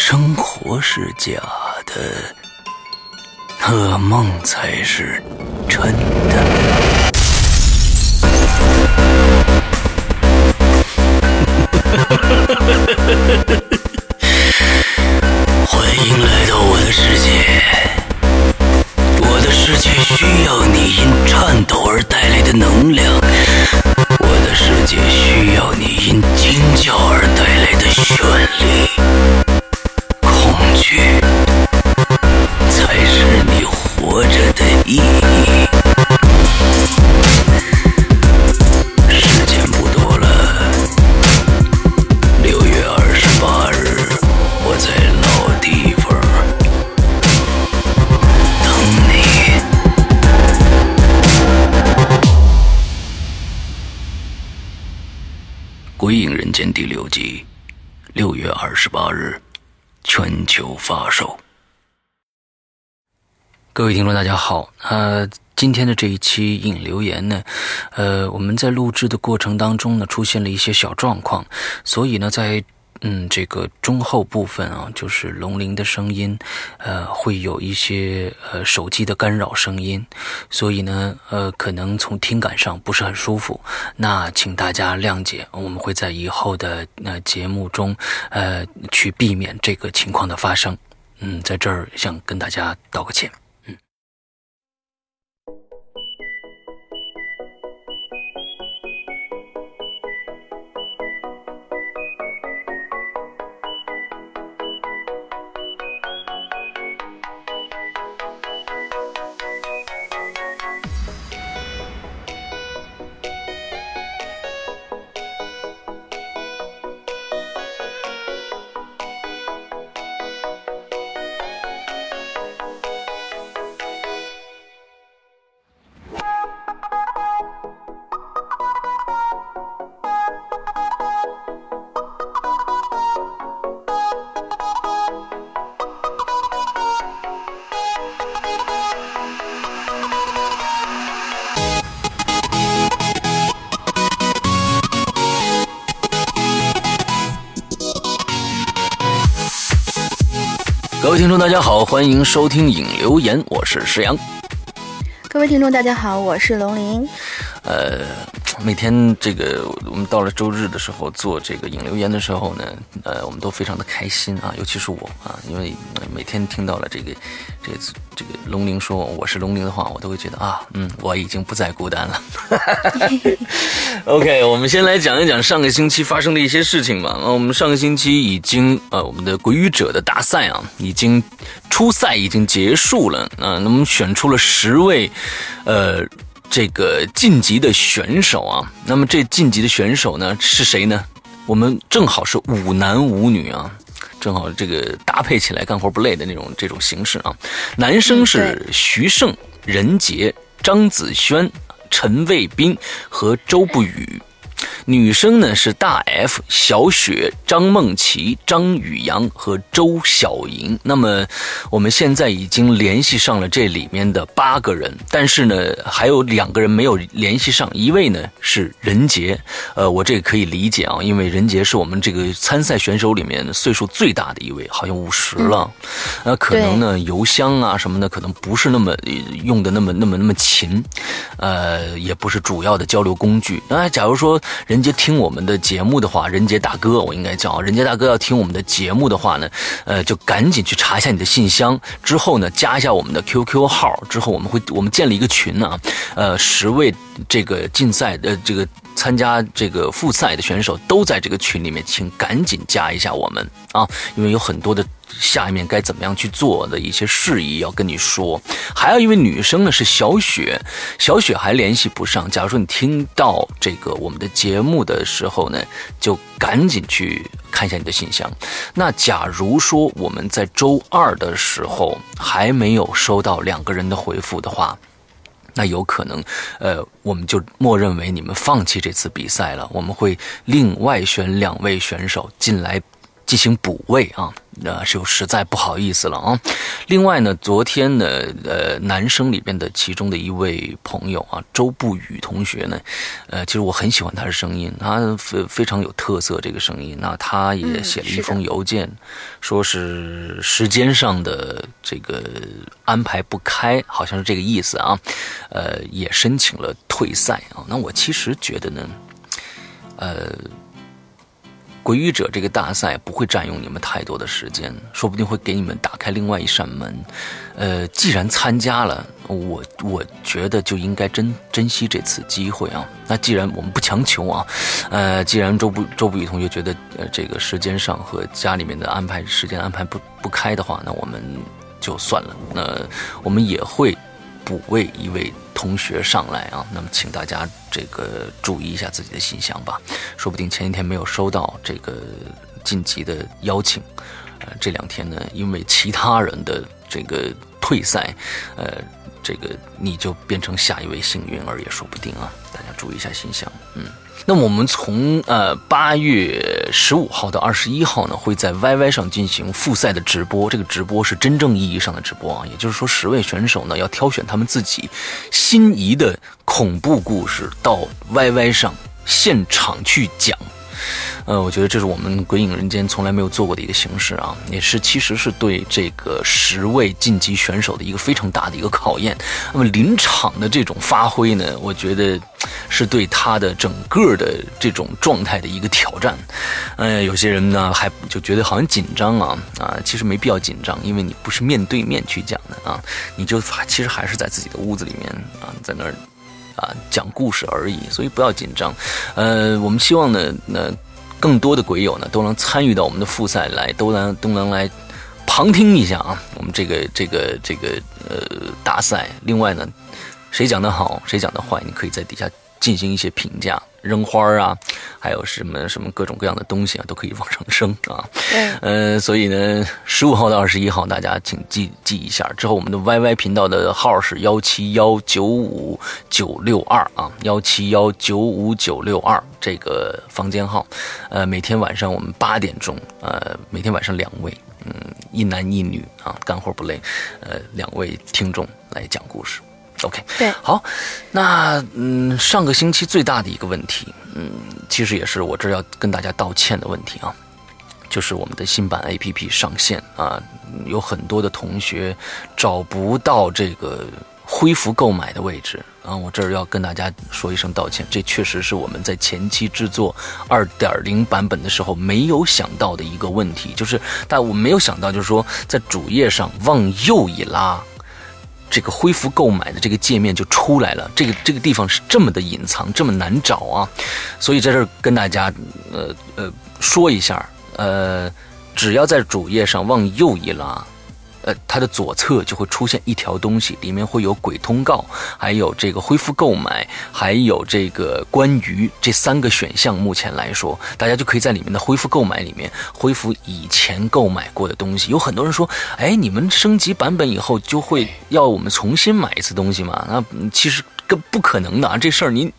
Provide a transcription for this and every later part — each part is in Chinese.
生活是假的，噩梦才是真的。各位听众，大家好。呃，今天的这一期引留言呢，呃，我们在录制的过程当中呢，出现了一些小状况，所以呢，在。嗯，这个中后部分啊，就是龙鳞的声音，呃，会有一些呃手机的干扰声音，所以呢，呃，可能从听感上不是很舒服，那请大家谅解，我们会在以后的呃节目中，呃，去避免这个情况的发生。嗯，在这儿想跟大家道个歉。大家好，欢迎收听影留言，我是石阳。各位听众，大家好，我是龙鳞。呃，每天这个我们到了周日的时候做这个引流言的时候呢，呃，我们都非常的开心啊，尤其是我啊，因为每天听到了这个这个这个龙鳞说我是龙鳞的话，我都会觉得啊，嗯，我已经不再孤单了。OK，我们先来讲一讲上个星期发生的一些事情吧。啊，我们上个星期已经呃，我们的鬼语者的大赛啊，已经初赛已经结束了啊，那么选出了十位，呃。这个晋级的选手啊，那么这晋级的选手呢是谁呢？我们正好是五男五女啊，正好这个搭配起来干活不累的那种这种形式啊。男生是徐胜、任杰、张子萱、陈卫斌和周不语，女生呢是大 F、小雪、张梦琪、张宇阳和周小莹。那么我们现在已经联系上了这里面的八个人，但是呢还有两个人没有联系上，一位呢是任杰。呃，我这个可以理解啊，因为任杰是我们这个参赛选手里面岁数最大的一位，好像五十了。那可能呢邮箱啊什么的可能不是那么用的那么那么那么勤，呃，也不是主要的交流工具。那假如说人杰听我们的节目的话，任杰大哥，我应该叫任杰大哥，要听我们的节目的话呢，呃，就赶紧去查一下你的信箱，之后呢，加一下我们的 QQ 号，之后我们会我们建立一个群呢，呃，十位这个竞赛的这个参加这个复赛的选手都在这个群里面，请赶紧加一下我们啊，因为有很多的。下面该怎么样去做的一些事宜要跟你说，还有一位女生呢是小雪，小雪还联系不上。假如说你听到这个我们的节目的时候呢，就赶紧去看一下你的信箱。那假如说我们在周二的时候还没有收到两个人的回复的话，那有可能，呃，我们就默认为你们放弃这次比赛了。我们会另外选两位选手进来。进行补位啊，那是实在不好意思了啊。另外呢，昨天呢，呃，男生里边的其中的一位朋友啊，周不语同学呢，呃，其实我很喜欢他的声音，他非非常有特色这个声音。那他也写了一封邮件，说是时间上的这个安排不开，好像是这个意思啊。呃，也申请了退赛啊。那我其实觉得呢，呃。鬼语者这个大赛不会占用你们太多的时间，说不定会给你们打开另外一扇门。呃，既然参加了，我我觉得就应该珍珍惜这次机会啊。那既然我们不强求啊，呃，既然周不周不语同学觉得呃这个时间上和家里面的安排时间安排不不开的话，那我们就算了。那我们也会补位一位。同学上来啊，那么请大家这个注意一下自己的信箱吧，说不定前一天没有收到这个晋级的邀请，呃，这两天呢，因为其他人的这个退赛，呃，这个你就变成下一位幸运儿也说不定啊，大家注意一下形象，嗯。那么我们从呃八月十五号到二十一号呢，会在 YY 上进行复赛的直播。这个直播是真正意义上的直播啊，也就是说，十位选手呢要挑选他们自己心仪的恐怖故事到 YY 上现场去讲。呃，我觉得这是我们《鬼影人间》从来没有做过的一个形式啊，也是其实是对这个十位晋级选手的一个非常大的一个考验。那么临场的这种发挥呢，我觉得是对他的整个的这种状态的一个挑战。呃，有些人呢还就觉得好像紧张啊啊，其实没必要紧张，因为你不是面对面去讲的啊，你就其实还是在自己的屋子里面啊，在那儿。啊，讲故事而已，所以不要紧张。呃，我们希望呢，那更多的鬼友呢都能参与到我们的复赛来，都能都能来旁听一下啊，我们这个这个这个呃大赛。另外呢，谁讲的好，谁讲的坏，你可以在底下进行一些评价。扔花啊，还有什么什么各种各样的东西啊，都可以往上升啊。嗯，所以呢，十五号到二十一号，大家请记记一下。之后我们的 YY 频道的号是幺七幺九五九六二啊，幺七幺九五九六二这个房间号。呃，每天晚上我们八点钟，呃，每天晚上两位，嗯，一男一女啊，干活不累，呃，两位听众来讲故事。OK，对，好，那嗯，上个星期最大的一个问题，嗯，其实也是我这要跟大家道歉的问题啊，就是我们的新版 APP 上线啊，有很多的同学找不到这个恢复购买的位置啊，我这儿要跟大家说一声道歉，这确实是我们在前期制作二点零版本的时候没有想到的一个问题，就是但我没有想到，就是说在主页上往右一拉。这个恢复购买的这个界面就出来了，这个这个地方是这么的隐藏，这么难找啊，所以在这儿跟大家呃呃说一下，呃，只要在主页上往右一拉。呃，它的左侧就会出现一条东西，里面会有鬼通告，还有这个恢复购买，还有这个关于这三个选项。目前来说，大家就可以在里面的恢复购买里面恢复以前购买过的东西。有很多人说，哎，你们升级版本以后就会要我们重新买一次东西吗？那其实。更不可能的啊！这事儿您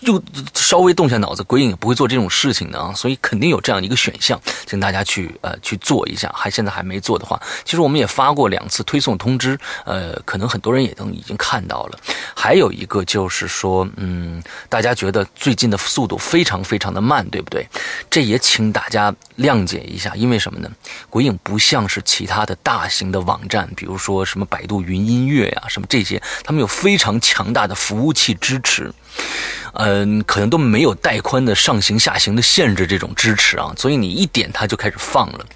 又稍微动下脑子，鬼影也不会做这种事情的啊！所以肯定有这样一个选项，请大家去呃去做一下。还现在还没做的话，其实我们也发过两次推送通知，呃，可能很多人也都已经看到了。还有一个就是说，嗯，大家觉得最近的速度非常非常的慢，对不对？这也请大家谅解一下，因为什么呢？鬼影不像是其他的大型的网站，比如说什么百度云音乐呀，什么这些，他们有非常强大的服服务器支持，嗯，可能都没有带宽的上行下行的限制这种支持啊，所以你一点它就开始放了。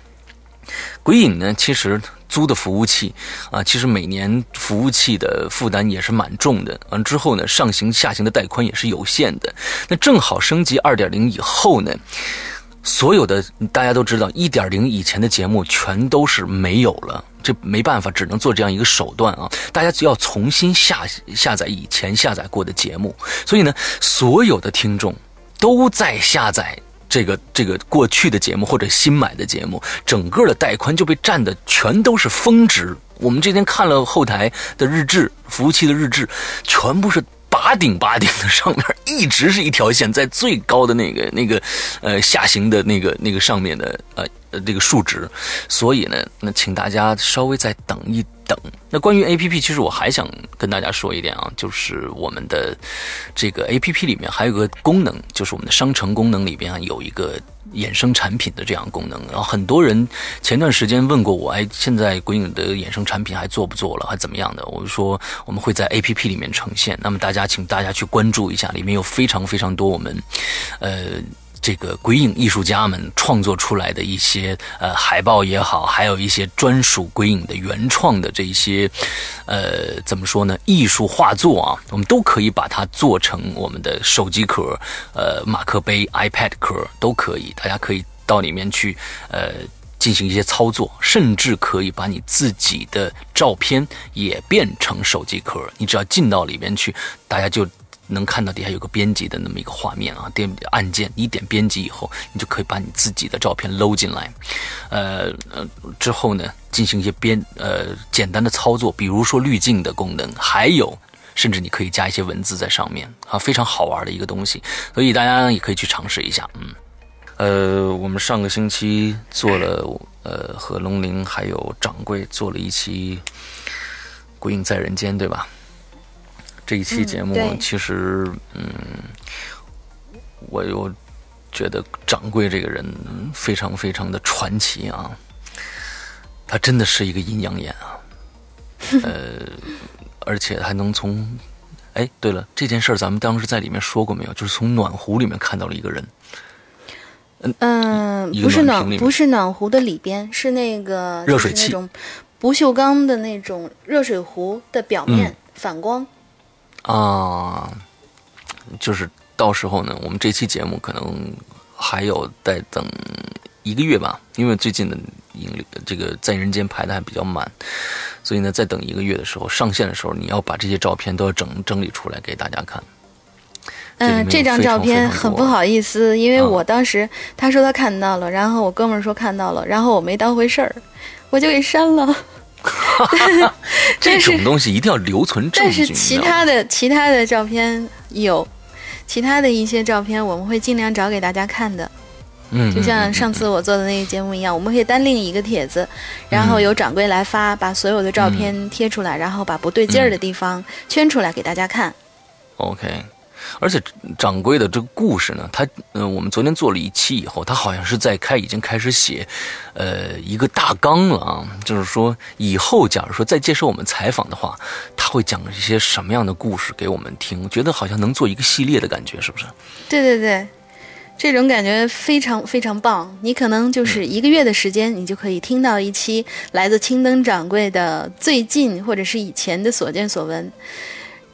鬼影呢，其实租的服务器啊，其实每年服务器的负担也是蛮重的。完之后呢，上行下行的带宽也是有限的。那正好升级二点零以后呢，所有的大家都知道，一点零以前的节目全都是没有了。这没办法，只能做这样一个手段啊！大家只要重新下下载以前下载过的节目。所以呢，所有的听众都在下载。这个这个过去的节目或者新买的节目，整个的带宽就被占的全都是峰值。我们这天看了后台的日志，服务器的日志，全部是拔顶拔顶的，上面一直是一条线，在最高的那个那个呃下行的那个那个上面的呃呃这个数值。所以呢，那请大家稍微再等一。等，那关于 A P P，其实我还想跟大家说一点啊，就是我们的这个 A P P 里面还有个功能，就是我们的商城功能里边有一个衍生产品的这样功能。然后很多人前段时间问过我，哎，现在鬼影的衍生产品还做不做了，还怎么样的？我就说我们会在 A P P 里面呈现，那么大家请大家去关注一下，里面有非常非常多我们，呃。这个鬼影艺术家们创作出来的一些呃海报也好，还有一些专属鬼影的原创的这些，呃，怎么说呢？艺术画作啊，我们都可以把它做成我们的手机壳、呃马克杯、iPad 壳都可以。大家可以到里面去呃进行一些操作，甚至可以把你自己的照片也变成手机壳。你只要进到里面去，大家就。能看到底下有个编辑的那么一个画面啊，点按键，你点编辑以后，你就可以把你自己的照片搂进来，呃呃，之后呢，进行一些编呃简单的操作，比如说滤镜的功能，还有甚至你可以加一些文字在上面啊，非常好玩的一个东西，所以大家也可以去尝试一下，嗯，呃，我们上个星期做了呃和龙鳞还有掌柜做了一期《鬼影在人间》，对吧？这一期节目其实，嗯，我又觉得掌柜这个人非常非常的传奇啊，他真的是一个阴阳眼啊，呃，而且还能从，哎，对了，这件事儿咱们当时在里面说过没有？就是从暖壶里面看到了一个人，嗯，不是暖，不是暖壶的里边，是那个热水器，不锈钢的那种热水壶的表面反光。啊，就是到时候呢，我们这期节目可能还有再等一个月吧，因为最近的盈利这个在人间排的还比较满，所以呢，再等一个月的时候上线的时候，你要把这些照片都要整整理出来给大家看。嗯，这张照片很不好意思，因为我当时他说他看到了，然后我哥们儿说看到了，然后我没当回事儿，我就给删了。这种东西一定要留存证据。但是其他的其他的照片有，其他的一些照片我们会尽量找给大家看的。嗯，就像上次我做的那个节目一样，我们可以单另一个帖子，然后由掌柜来发，把所有的照片贴出来，然后把不对劲儿的地方圈出来给大家看。OK。而且掌柜的这个故事呢，他嗯，我们昨天做了一期以后，他好像是在开已经开始写，呃，一个大纲了啊。就是说，以后假如说再接受我们采访的话，他会讲一些什么样的故事给我们听？觉得好像能做一个系列的感觉，是不是？对对对，这种感觉非常非常棒。你可能就是一个月的时间，你就可以听到一期来自青灯掌柜的最近或者是以前的所见所闻。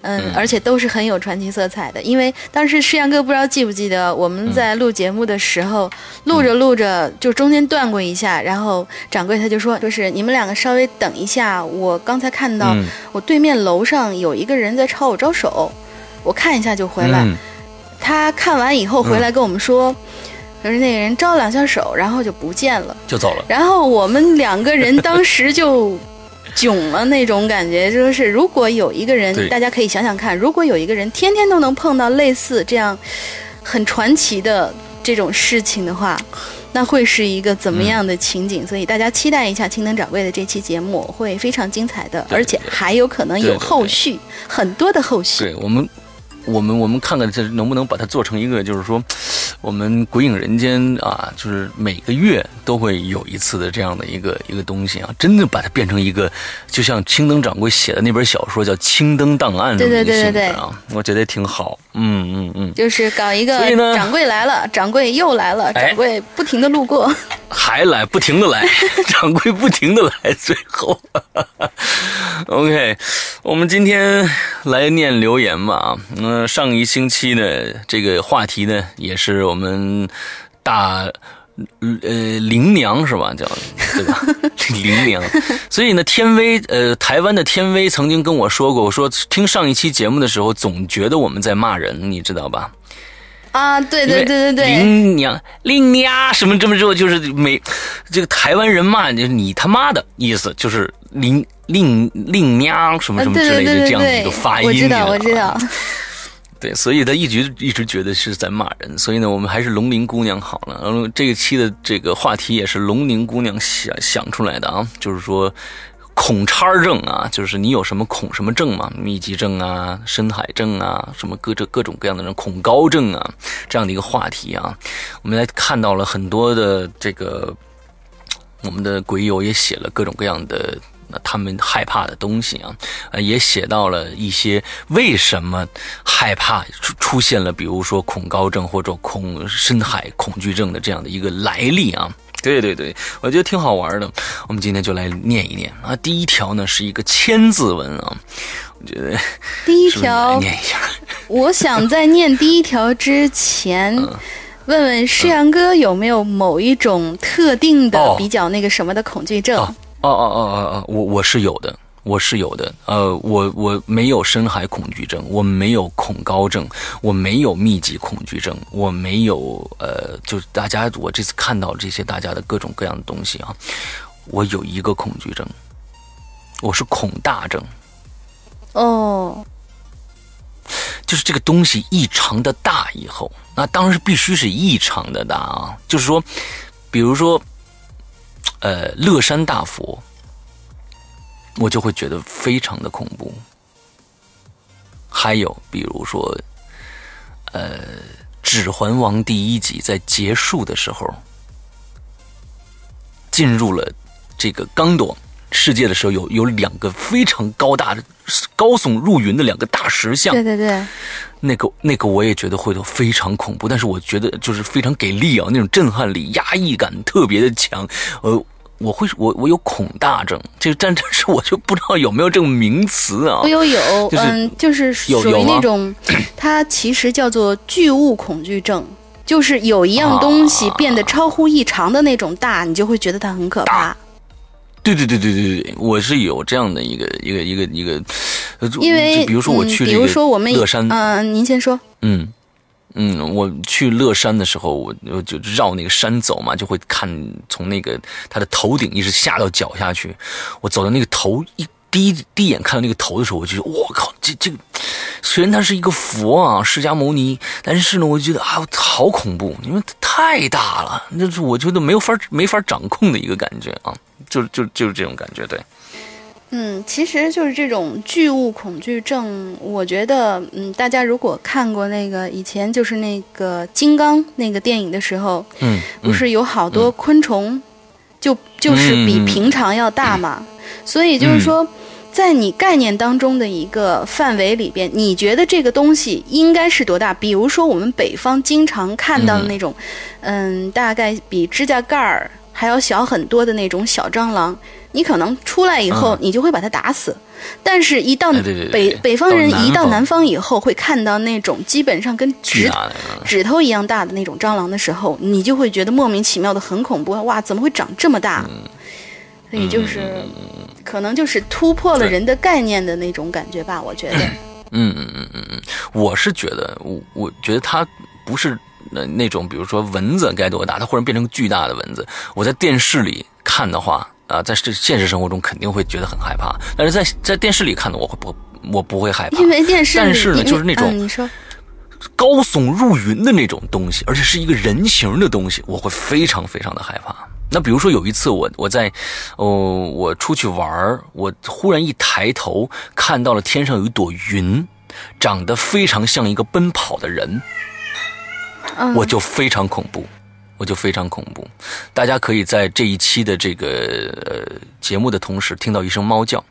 嗯，而且都是很有传奇色彩的，因为当时世阳哥不知道记不记得，我们在录节目的时候，录着录着就中间断过一下，然后掌柜他就说，就是你们两个稍微等一下，我刚才看到我对面楼上有一个人在朝我招手，我看一下就回来。他看完以后回来跟我们说，就是那个人招两下手，然后就不见了，就走了。然后我们两个人当时就。囧了那种感觉。就是如果有一个人，大家可以想想看，如果有一个人天天都能碰到类似这样很传奇的这种事情的话，那会是一个怎么样的情景？所以大家期待一下青灯掌柜的这期节目，会非常精彩的，对而且还有可能有后续，很多的后续。对我们，我们我们看看这能不能把它做成一个，就是说，我们鬼影人间啊，就是每个月都会有一次的这样的一个一个东西啊，真的把它变成一个，就像青灯掌柜写的那本小说叫《青灯档案》对对对对对啊，我觉得挺好。嗯嗯嗯，就是搞一个所以呢掌柜来了，掌柜又来了，哎掌柜不停的路过。还来，不停的来，掌柜不停的来，最后，OK，我们今天来念留言吧啊，那、上一星期呢，这个话题呢，也是我们大。呃，林娘是吧？叫对吧？林娘，所以呢，天威呃，台湾的天威曾经跟我说过，我说听上一期节目的时候，总觉得我们在骂人，你知道吧？啊，对对对对对，林娘、林娘什么这么之后，就是每这个台湾人骂就是你他妈的意思，就是林令令娘什么什么之类的这样的一个发音，我知道，我知道。对，所以他一直一直觉得是在骂人，所以呢，我们还是龙鳞姑娘好了。然后这一期的这个话题也是龙鳞姑娘想想出来的啊，就是说恐叉症啊，就是你有什么恐什么症嘛，密集症啊、深海症啊，什么各这各种各样的人恐高症啊，这样的一个话题啊，我们来看到了很多的这个我们的鬼友也写了各种各样的。那他们害怕的东西啊，呃，也写到了一些为什么害怕出出现了，比如说恐高症或者恐深海恐惧症的这样的一个来历啊。对对对，我觉得挺好玩的。我们今天就来念一念啊。第一条呢是一个千字文啊，我觉得第一条，念一下。我想在念第一条之前，嗯问问诗阳哥有没有某一种特定的哦比较那个什么的恐惧症？哦哦哦哦哦哦哦，我我是有的，我是有的。呃，我我没有深海恐惧症，我没有恐高症，我没有密集恐惧症，我没有呃，就是大家我这次看到这些大家的各种各样的东西啊，我有一个恐惧症，我是恐大症，哦，就是这个东西异常的大以后，那当然是必须是异常的大啊，就是说，比如说，呃，乐山大佛，我就会觉得非常的恐怖。还有比如说，呃，《指环王》第一集在结束的时候，进入了这个刚朵世界的时候，有有两个非常高大的、高耸入云的两个大石像，对对对，那个那个我也觉得会非常恐怖，但是我觉得就是非常给力啊，那种震撼力、压抑感特别的强。呃，我会我我有恐大症，这个但但是我就不知道有没有这种名词啊我。有有，就是嗯，就是属于那种，它其实叫做巨物恐惧症，就是有一样东西啊变得超乎异常的那种大，你就会觉得它很可怕。对对对对对对，我是有这样的一个一个一个一个，因为比如说我嗯比如去这个说我们乐山，嗯、您先说。嗯，嗯，我去乐山的时候，我我就绕那个山走嘛，就会看从那个他的头顶一直下到脚下去。我走到那个头一第一第一眼看到那个头的时候，我就觉得我靠，这这个虽然它是一个佛啊，释迦牟尼，但是呢，我就觉得啊，好恐怖，因为它太大了，那是我觉得没有法没法掌控的一个感觉啊，就就就是这种感觉，对，嗯，其实就是这种巨物恐惧症，我觉得，嗯，大家如果看过那个以前就是那个金刚那个电影的时候，嗯，不是有好多昆虫，就就是比嗯平常要大嘛，所以就是说。在你概念当中的一个范围里边，你觉得这个东西应该是多大？比如说我们北方经常看到的那种，嗯大概比指甲盖儿还要小很多的那种小蟑螂，你可能出来以后嗯，你就会把它打死。但是，一到北对北方人一到南方以后，会看到那种基本上跟指指头一样大的那种蟑螂的时候，你就会觉得莫名其妙的很恐怖。哇，怎么会长这么大？嗯所以就是，可能就是突破了人的概念的那种感觉吧。我觉得，嗯嗯嗯嗯嗯，我是觉得，我我觉得它不是那那种，比如说蚊子该多大，它忽然变成巨大的蚊子。我在电视里看的话，啊，在这现实生活中肯定会觉得很害怕，但是在在电视里看的我会不我不会害怕，因为电视，但是呢，就是那种嗯你说高耸入云的那种东西，而且是一个人形的东西，我会非常非常的害怕。那比如说有一次我我在，哦，我出去玩儿我忽然一抬头看到了天上有一朵云，长得非常像一个奔跑的人，嗯我就非常恐怖。我就非常恐怖，大家可以在这一期的这个呃节目的同时听到一声猫叫，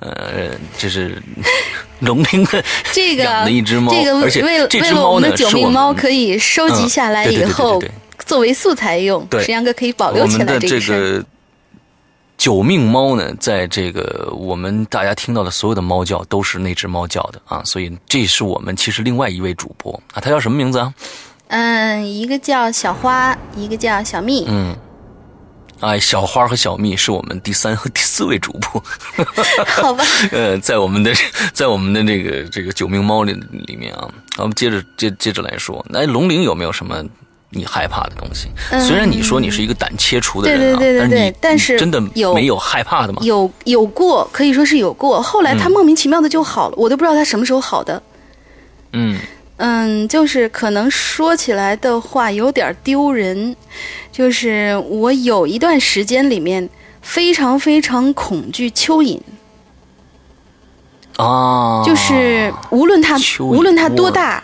呃，这是 龙鳞的这个养的一只猫，这个而且为这只猫呢的九命猫可以收集下来以后作为素材用，对石阳哥可以保留起来这一事儿。个九命猫呢，在这个我们大家听到的所有的猫叫都是那只猫叫的啊，所以这是我们其实另外一位主播啊，他叫什么名字啊？嗯，一个叫小花，一个叫小蜜。嗯。哎，小花和小蜜是我们第三和第四位主播，好吧，呃，在我们的在我们的这个这个九命猫里里面啊，我们接着接接着来说，那龙鳞有没有什么你害怕的东西？虽然你说你是一个胆切除的人啊，嗯对对对对对但是你但是真的有没有害怕的吗？有有过，可以说是有过。后来他莫名其妙的就好了，我都不知道他什么时候好的。嗯嗯，就是可能说起来的话有点丢人，就是我有一段时间里面非常非常恐惧蚯蚓，啊，就是无论它无论它多大，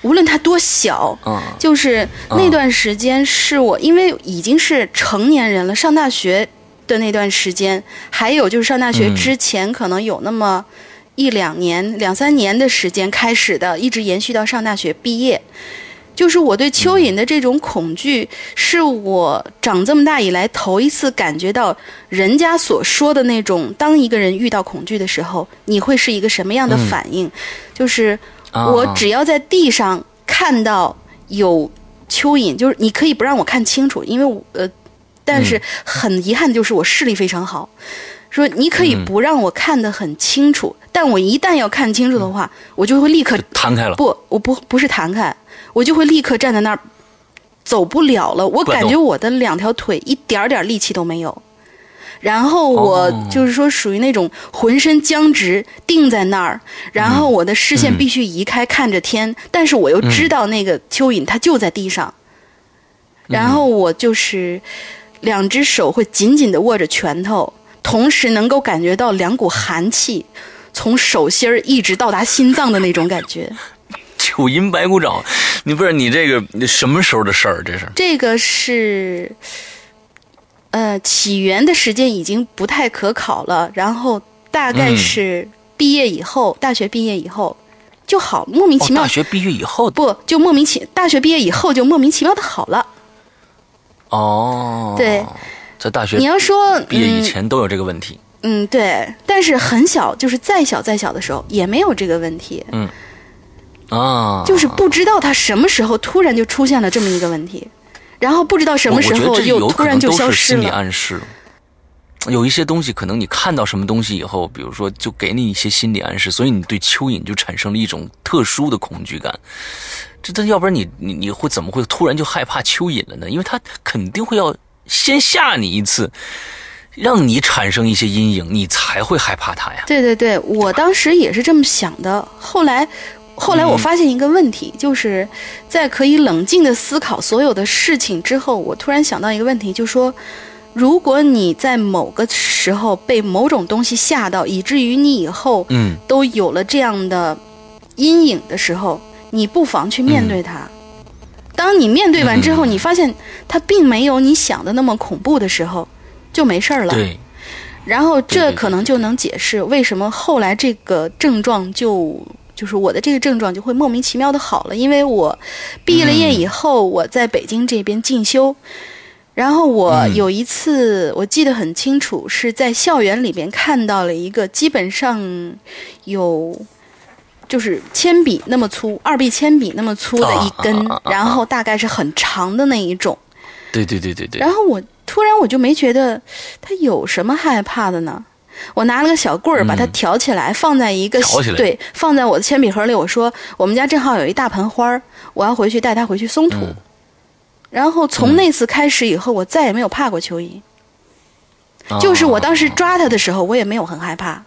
无论它多小，啊就是那段时间是我，因为已经是成年人了，上大学的那段时间，还有就是上大学嗯。之前，可能有那么一两年、两三年的时间开始的，一直延续到上大学毕业。就是我对蚯蚓的这种恐惧，是我长这么大以来头一次感觉到人家所说的那种，当一个人遇到恐惧的时候，你会是一个什么样的嗯反应？就是啊我只要在地上看到有蚯蚓，就是你可以不让我看清楚，因为我呃，但是很遗憾的就是我视力非常好，说你可以不让我看得很清楚，但我一旦要看清楚的话，我就会立刻弹开了，不，我不不是弹开，我就会立刻站在那儿，走不了了。我感觉我的两条腿一点儿点儿力气都没有。然后我哦。就是说属于那种浑身僵直，定在那儿，然后我的视线嗯。必须移开，看着天，但是我又知道那个蚯蚓它就在地上，然后我就是两只手会紧紧地握着拳头，同时能够感觉到两股寒气从手心儿一直到达心脏的那种感觉。九阴白骨爪，你不是你这个你什么时候的事儿？这是这个是，呃，起源的时间已经不太可考了，然后大概嗯是毕业以后，大学毕业以后就好，莫名哦其，妙、大学毕业以后不就莫名其大学毕业以后就莫名其妙的好了。哦，对，在大学你要说毕业以嗯前都有这个问题，嗯，对，但是很小，就是再小再小的时候也没有这个问题，嗯啊，就是不知道他什么时候突然就出现了这么一个问题，然后不知道什么时候又突然就消失了心理。暗示。有一些东西，可能你看到什么东西以后，比如说就给你一些心理暗示，所以你对蚯蚓就产生了一种特殊的恐惧感。这这要不然你你你会怎么会突然就害怕蚯蚓了呢？因为它肯定会要先吓你一次，让你产生一些阴影，你才会害怕他呀。对对对，我当时也是这么想的。后来，后来我发现一个问题，就是在可以冷静的思考所有的事情之后，我突然想到一个问题，就说，如果你在某个时候被某种东西吓到，以至于你以后嗯都有了这样的阴影的时候，你不妨去面对它。当你面对完之后，嗯你发现它并没有你想的那么恐怖的时候，就没事儿了。对，然后这可能就能解释为什么后来这个症状就就是我的这个症状就会莫名其妙的好了，因为我毕了业以后，我在北京这边进修，然后我嗯有一次我记得很清楚，是在校园里边看到了一个基本上有。就是铅笔那么粗，二 B 铅笔那么粗的一根，啊啊啊啊啊然后大概是很长的那一种。对对对对对然，后我突然我就没觉得他有什么害怕的呢。我拿了个小棍儿把它挑起来，放在一个对，放在我的铅笔盒里。我说我们家正好有一大盆花儿，我要回去带它回去松土。嗯然后从那次开始以后，我再也没有怕过蚯蚓。就是我当时抓它的时候，我也没有很害怕。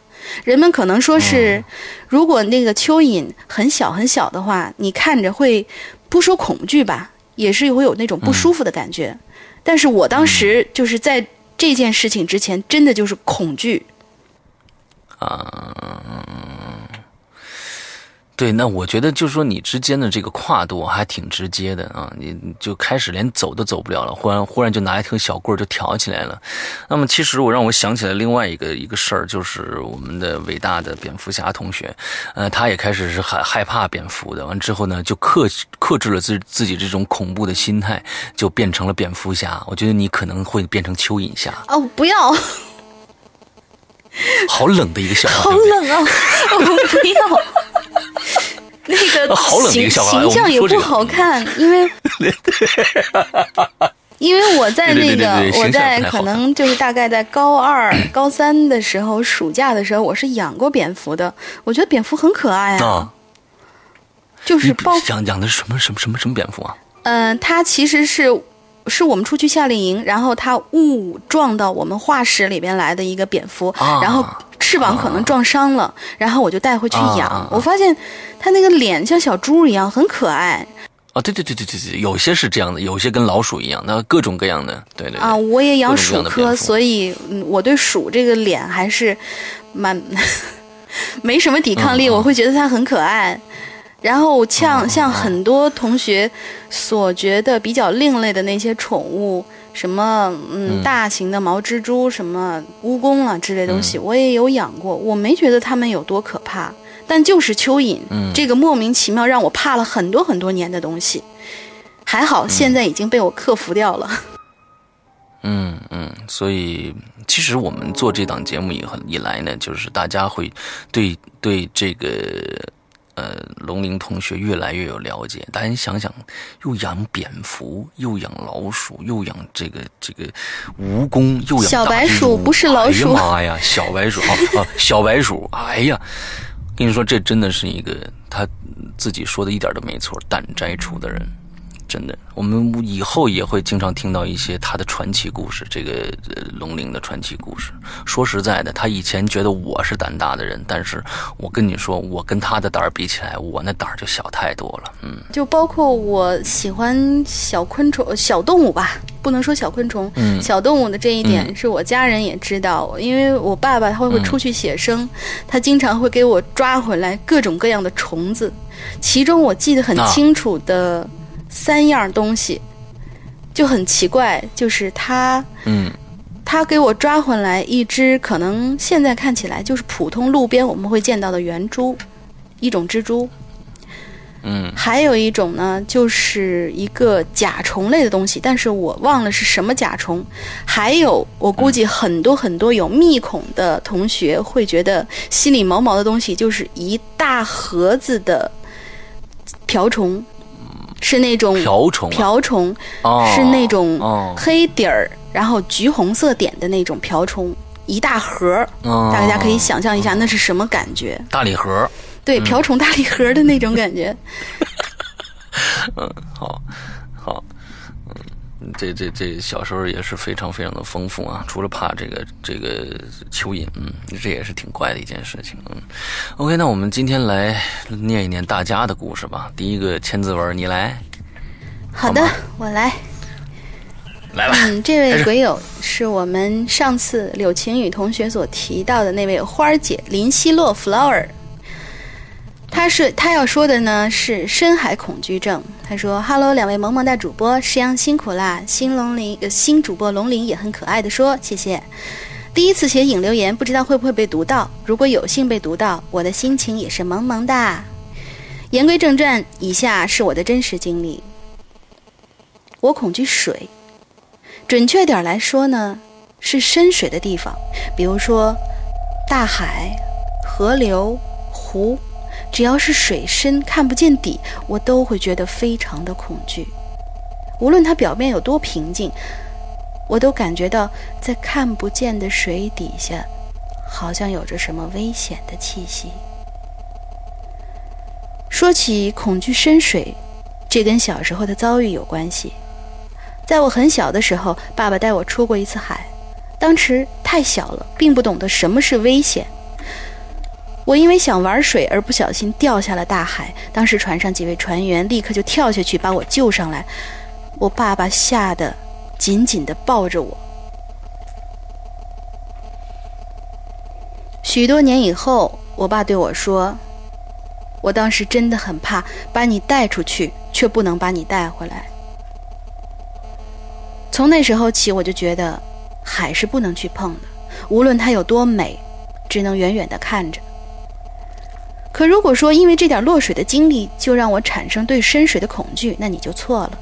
人们可能说是，如果那个蚯蚓很小很小的话，你看着会不说恐惧吧，也是会有那种不舒服的感觉。但是我当时就是在这件事情之前，真的就是恐惧。啊。对，那我觉得就是说你之间的这个跨度还挺直接的啊，你就开始连走都走不了了，忽然忽然就拿一条小棍儿就挑起来了。那么其实我让我想起来另外一个一个事儿，就是我们的伟大的蝙蝠侠同学，呃，他也开始是害害怕蝙蝠的，完之后呢就克克制了自自己这种恐怖的心态，就变成了蝙蝠侠。我觉得你可能会变成蚯蚓侠。哦，不要！好冷的一个笑话。好冷啊！我不要。那个 形形象也不好看，因为 因为我在那个我在可能就是大概在高二高三的时候暑假的时候，我是养过蝙蝠的，我觉得蝙蝠很可爱啊。就是包养养的是什么什么什么什么蝙蝠啊？嗯，它其实是是我们出去夏令营，然后它误撞到我们画室里边来的一个蝙蝠，然后。翅膀可能撞伤了，然后我就带回去养。我发现它那个脸像小猪一样，很可爱。啊，对对对对对对，有些是这样的，有些跟老鼠一样，那各种各样的，对对。啊，我也养鼠科，所以我对鼠这个脸还是蛮 没什么抵抗力。我会觉得它很可爱。然后像像很多同学所觉得比较另类的那些宠物。什么嗯，大型的毛蜘蛛，什么蜈蚣啊之类东西，我也有养过，我没觉得它们有多可怕，但就是蚯蚓，这个莫名其妙让我怕了很多很多年的东西，还好现在已经被我克服掉了。嗯嗯，所以其实我们做这档节目以后以来呢，就是大家会对对这个。呃，龙鳞同学越来越有了解。大家想想，又养蝙蝠，又养老鼠，又养这个这个蜈蚣，又养小白鼠，不是老鼠。哎呀妈呀，小白鼠 啊，小白鼠！哎呀，跟你说，这真的是一个他自己说的一点都没错，胆摘除的人。真的，我们以后也会经常听到一些他的传奇故事，这个龙陵的传奇故事。说实在的，他以前觉得我是胆大的人，但是我跟你说，我跟他的胆儿比起来，我那胆儿就小太多了。嗯，就包括我喜欢小昆虫、小动物吧，不能说小昆虫，嗯，小动物的这一点是我家人也知道，因为我爸爸他会出去写生，他经常会给我抓回来各种各样的虫子，其中我记得很清楚的。三样东西就很奇怪，就是他，嗯，他给我抓回来一只，可能现在看起来就是普通路边我们会见到的圆珠，一种蜘蛛，嗯，还有一种呢，就是一个甲虫类的东西，但是我忘了是什么甲虫。还有，我估计很多很多有密孔的同学会觉得心里毛毛的东西，就是一大盒子的瓢虫。是那种瓢虫，瓢虫是那种黑底儿，然后橘红色点的那种瓢虫，一大盒大家可以想象一下，那是什么感觉？大礼盒。对，瓢虫大礼盒的那种感觉。嗯，好，好。这这这小时候也是非常非常的丰富啊！除了怕这个这个蚯蚓，嗯，这也是挺怪的一件事情，嗯。OK，那我们今天来念一念大家的故事吧。第一个千字文，你来。好的，我来。来吧。嗯，这位鬼友是我们上次柳晴雨同学所提到的那位花儿姐林希洛 （Flower）。他是他要说的呢是深海恐惧症。他说：“Hello，两位萌萌哒主播，石阳辛苦啦。新龙鳞呃新主播龙鳞也很可爱的说谢谢。第一次写引留言，不知道会不会被读到。如果有幸被读到，我的心情也是萌萌哒。言归正传，以下是我的真实经历。我恐惧水，准确点来说呢，是深水的地方，比如说大海、河流、湖。”只要是水深看不见底，我都会觉得非常的恐惧。无论它表面有多平静，我都感觉到在看不见的水底下，好像有着什么危险的气息。说起恐惧深水，这跟小时候的遭遇有关系。在我很小的时候，爸爸带我出过一次海，当时太小了，并不懂得什么是危险。我因为想玩水而不小心掉下了大海，当时船上几位船员立刻就跳下去把我救上来。我爸爸吓得紧紧地抱着我。许多年以后，我爸对我说：“我当时真的很怕把你带出去，却不能把你带回来。”从那时候起，我就觉得海是不能去碰的，无论它有多美，只能远远地看着。可如果说因为这点落水的经历就让我产生对深水的恐惧，那你就错了。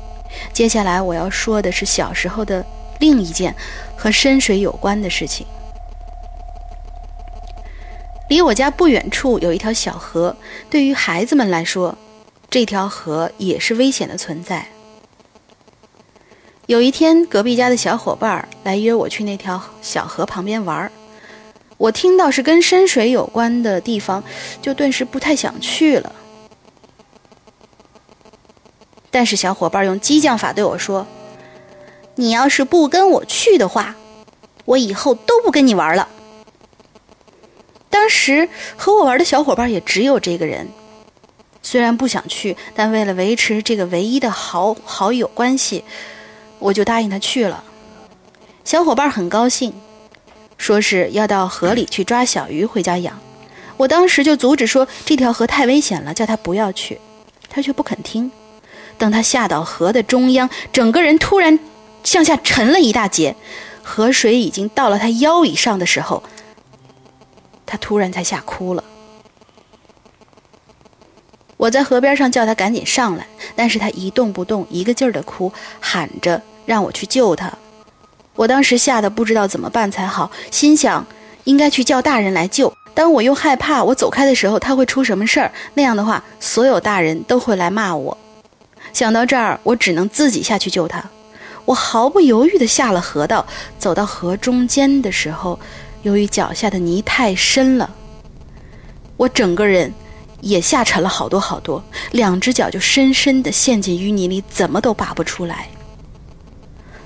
接下来我要说的是小时候的另一件和深水有关的事情。离我家不远处有一条小河，对于孩子们来说，这条河也是危险的存在。有一天，隔壁家的小伙伴来约我去那条小河旁边玩儿，我听到是跟深水有关的地方，就顿时不太想去了。但是小伙伴用激将法对我说：“你要是不跟我去的话，我以后都不跟你玩了。”当时和我玩的小伙伴也只有这个人，虽然不想去，但为了维持这个唯一的好好友关系，我就答应他去了。小伙伴很高兴，说是要到河里去抓小鱼回家养。我当时就阻止说这条河太危险了，叫他不要去，他却不肯听。等他下到河的中央，整个人突然向下沉了一大截，河水已经到了他腰以上的时候。他突然才吓哭了。我在河边上叫他赶紧上来，但是他一动不动，一个劲儿的哭，喊着让我去救他。我当时吓得不知道怎么办才好，心想应该去叫大人来救。当我又害怕我走开的时候，他会出什么事儿？那样的话，所有大人都会来骂我。想到这儿，我只能自己下去救他。我毫不犹豫地下了河道，走到河中间的时候。由于脚下的泥太深了，我整个人也下沉了好多好多，两只脚就深深地陷进淤泥里，怎么都拔不出来。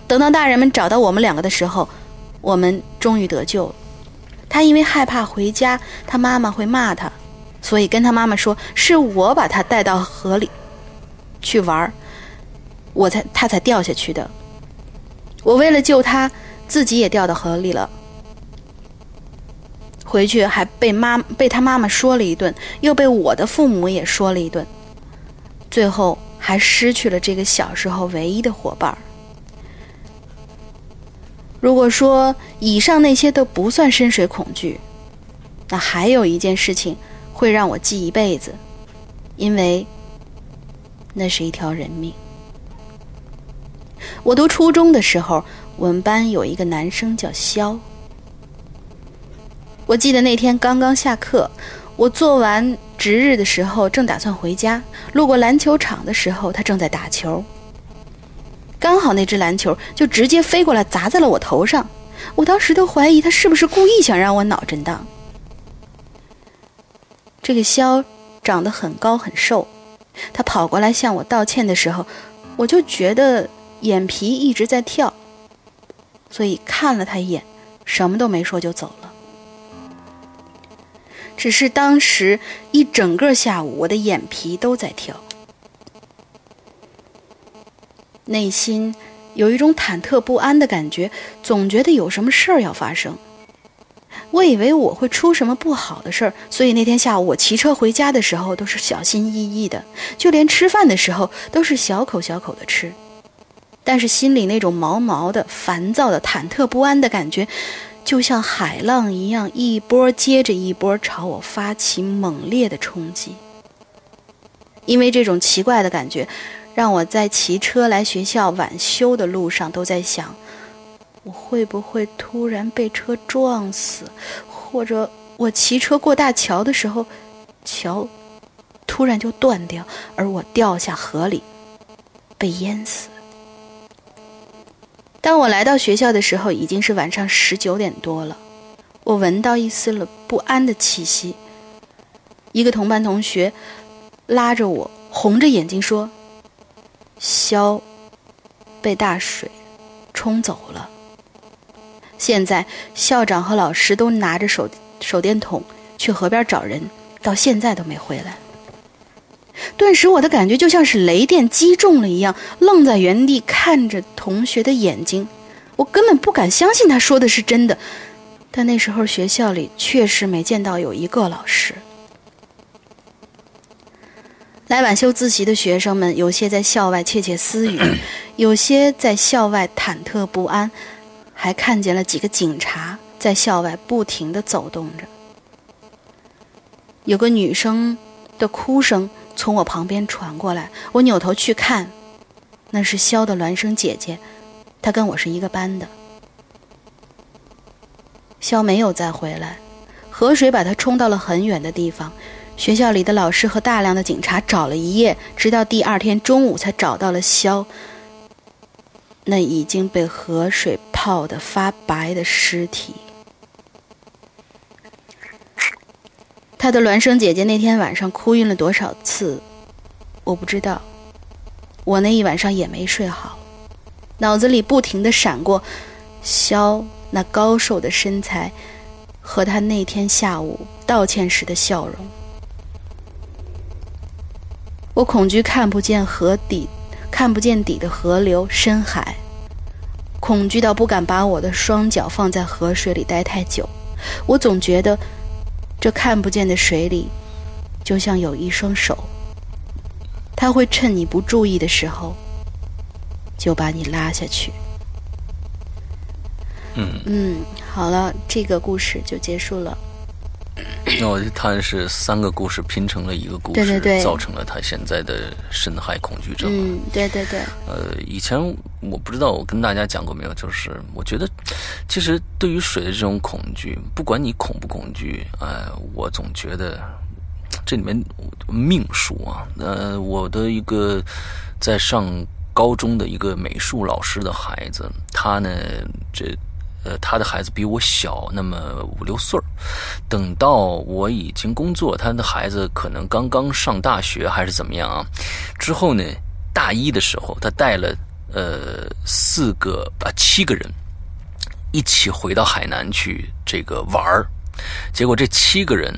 等到大人们找到我们两个的时候，我们终于得救了。他因为害怕回家，他妈妈会骂他，所以跟他妈妈说是我把他带到河里去玩儿，我才他才掉下去的。我为了救他，自己也掉到河里了。回去还被妈被他妈妈说了一顿，又被我的父母也说了一顿，最后还失去了这个小时候唯一的伙伴儿。如果说以上那些都不算深水恐惧，那还有一件事情会让我记一辈子，因为那是一条人命。我读初中的时候，我们班有一个男生叫肖。我记得那天刚刚下课，我做完值日的时候，正打算回家，路过篮球场的时候，他正在打球。刚好那只篮球就直接飞过来砸在了我头上，我当时都怀疑他是不是故意想让我脑震荡。这个肖长得很高很瘦，他跑过来向我道歉的时候，我就觉得眼皮一直在跳，所以看了他一眼，什么都没说就走了。只是当时一整个下午，我的眼皮都在跳，内心有一种忐忑不安的感觉，总觉得有什么事儿要发生。我以为我会出什么不好的事儿，所以那天下午我骑车回家的时候都是小心翼翼的，就连吃饭的时候都是小口小口的吃。但是心里那种毛毛的、烦躁的、忐忑不安的感觉。就像海浪一样，一波接着一波朝我发起猛烈的冲击。因为这种奇怪的感觉，让我在骑车来学校晚修的路上都在想：我会不会突然被车撞死？或者我骑车过大桥的时候，桥突然就断掉，而我掉下河里，被淹死？当我来到学校的时候，已经是晚上十九点多了。我闻到一丝了不安的气息。一个同班同学拉着我，红着眼睛说：“肖被大水冲走了。”现在校长和老师都拿着手手电筒去河边找人，到现在都没回来。顿时，我的感觉就像是雷电击中了一样，愣在原地看着同学的眼睛。我根本不敢相信他说的是真的。但那时候学校里确实没见到有一个老师。来晚修自习的学生们，有些在校外窃窃私语，有些在校外忐忑不安，还看见了几个警察在校外不停地走动着。有个女生的哭声。从我旁边传过来，我扭头去看，那是肖的孪生姐姐，她跟我是一个班的。肖没有再回来，河水把她冲到了很远的地方。学校里的老师和大量的警察找了一夜，直到第二天中午才找到了肖，那已经被河水泡得发白的尸体。他的孪生姐姐那天晚上哭晕了多少次，我不知道。我那一晚上也没睡好，脑子里不停的闪过肖那高瘦的身材和他那天下午道歉时的笑容。我恐惧看不见河底，看不见底的河流深海，恐惧到不敢把我的双脚放在河水里待太久。我总觉得。这看不见的水里，就像有一双手，它会趁你不注意的时候，就把你拉下去。嗯嗯，好了，这个故事就结束了。那我他是三个故事拼成了一个故事，对对对，造成了他现在的深海恐惧症。嗯，对对对。呃，以前我不知道我跟大家讲过没有，就是我觉得，其实对于水的这种恐惧，不管你恐不恐惧，哎，我总觉得这里面命数啊。呃，我的一个在上高中的一个美术老师的孩子，他呢这。呃，他的孩子比我小那么五六岁等到我已经工作，他的孩子可能刚刚上大学还是怎么样啊？之后呢，大一的时候，他带了呃四个啊七个人一起回到海南去这个玩儿。结果这七个人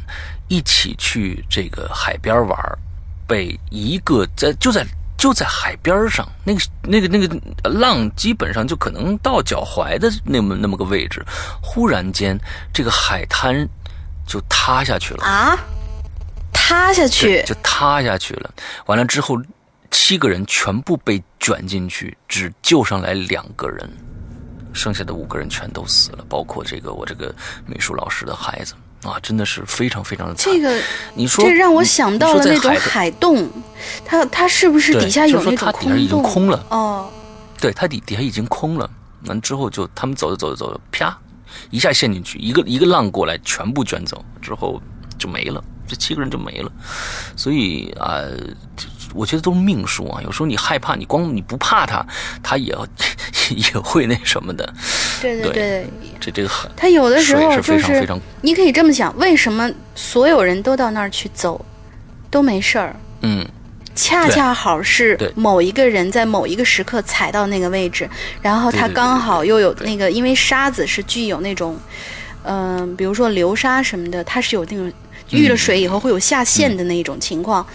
一起去这个海边玩被一个在就在。就在海边上，那个、那个、那个浪基本上就可能到脚踝的那么那么个位置，忽然间，这个海滩就塌下去了啊！塌下去，就塌下去了。完了之后，七个人全部被卷进去，只救上来两个人，剩下的五个人全都死了，包括这个我这个美术老师的孩子。啊，真的是非常非常的惨。这个，你说这让我想到了那种海洞，它它是不是底下有那种空洞？它底下已经空了。哦，对，它底底下已经空了。完之后就他们走着走着走着，啪，一下陷进去，一个一个浪过来，全部卷走，之后就没了。这七个人就没了。所以啊。我觉得都是命数啊，有时候你害怕，你光你不怕他，他也 也会那什么的。对对对，这这个很。他有的时候就是，你可以这么想：为什么所有人都到那儿去走，都没事儿？嗯，恰恰好是某一个人在某一个时刻踩到那个位置，然后他刚好又有那个，因为沙子是具有那种，嗯，比如说流沙什么的，它是有那种遇了水以后会有下陷的那种情况。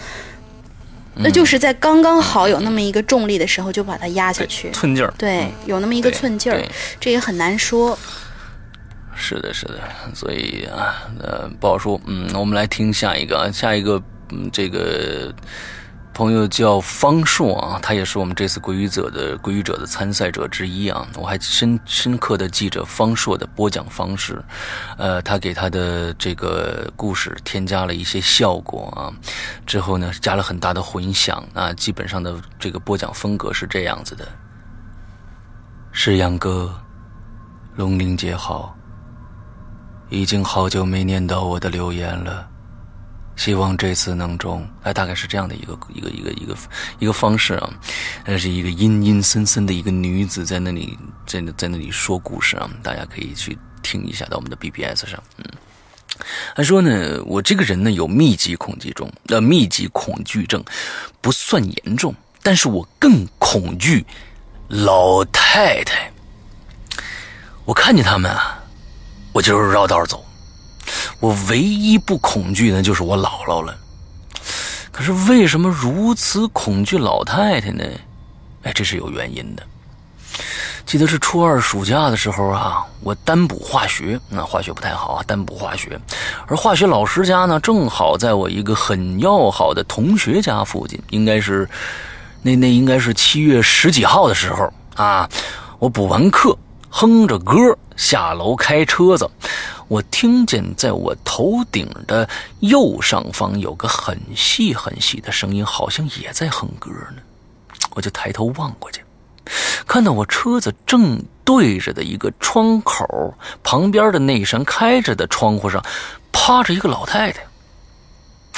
那就是在刚刚好有那么一个重力的时候，就把它压下去，寸劲儿。对，有那么一个寸劲儿，这也很难说。是的，是的，所以啊，呃，不好说。嗯，我们来听下一个，下一个，嗯，这个。朋友叫方硕啊，他也是我们这次归于者的归于者的参赛者之一啊。我还深深刻的记着方硕的播讲方式，呃，他给他的这个故事添加了一些效果啊，之后呢加了很大的混响啊，基本上的这个播讲风格是这样子的：是阳哥，龙鳞姐好，已经好久没念到我的留言了。希望这次能中，哎，大概是这样的一个一个一个一个一个方式啊。那是一个阴阴森森的一个女子在那里在那在那里说故事啊，大家可以去听一下，到我们的 BBS 上。嗯，他说呢，我这个人呢有密集恐惧症，呃，密集恐惧症不算严重，但是我更恐惧老太太。我看见他们啊，我就是绕道走。我唯一不恐惧的，就是我姥姥了。可是为什么如此恐惧老太太呢？哎，这是有原因的。记得是初二暑假的时候啊，我单补化学，那化学不太好啊，单补化学。而化学老师家呢，正好在我一个很要好的同学家附近，应该是那那应该是七月十几号的时候啊。我补完课，哼着歌下楼开车子，我听见在我头顶的右上方有个很细很细的声音，好像也在哼歌呢。我就抬头望过去。看到我车子正对着的一个窗口旁边的那扇开着的窗户上，趴着一个老太太。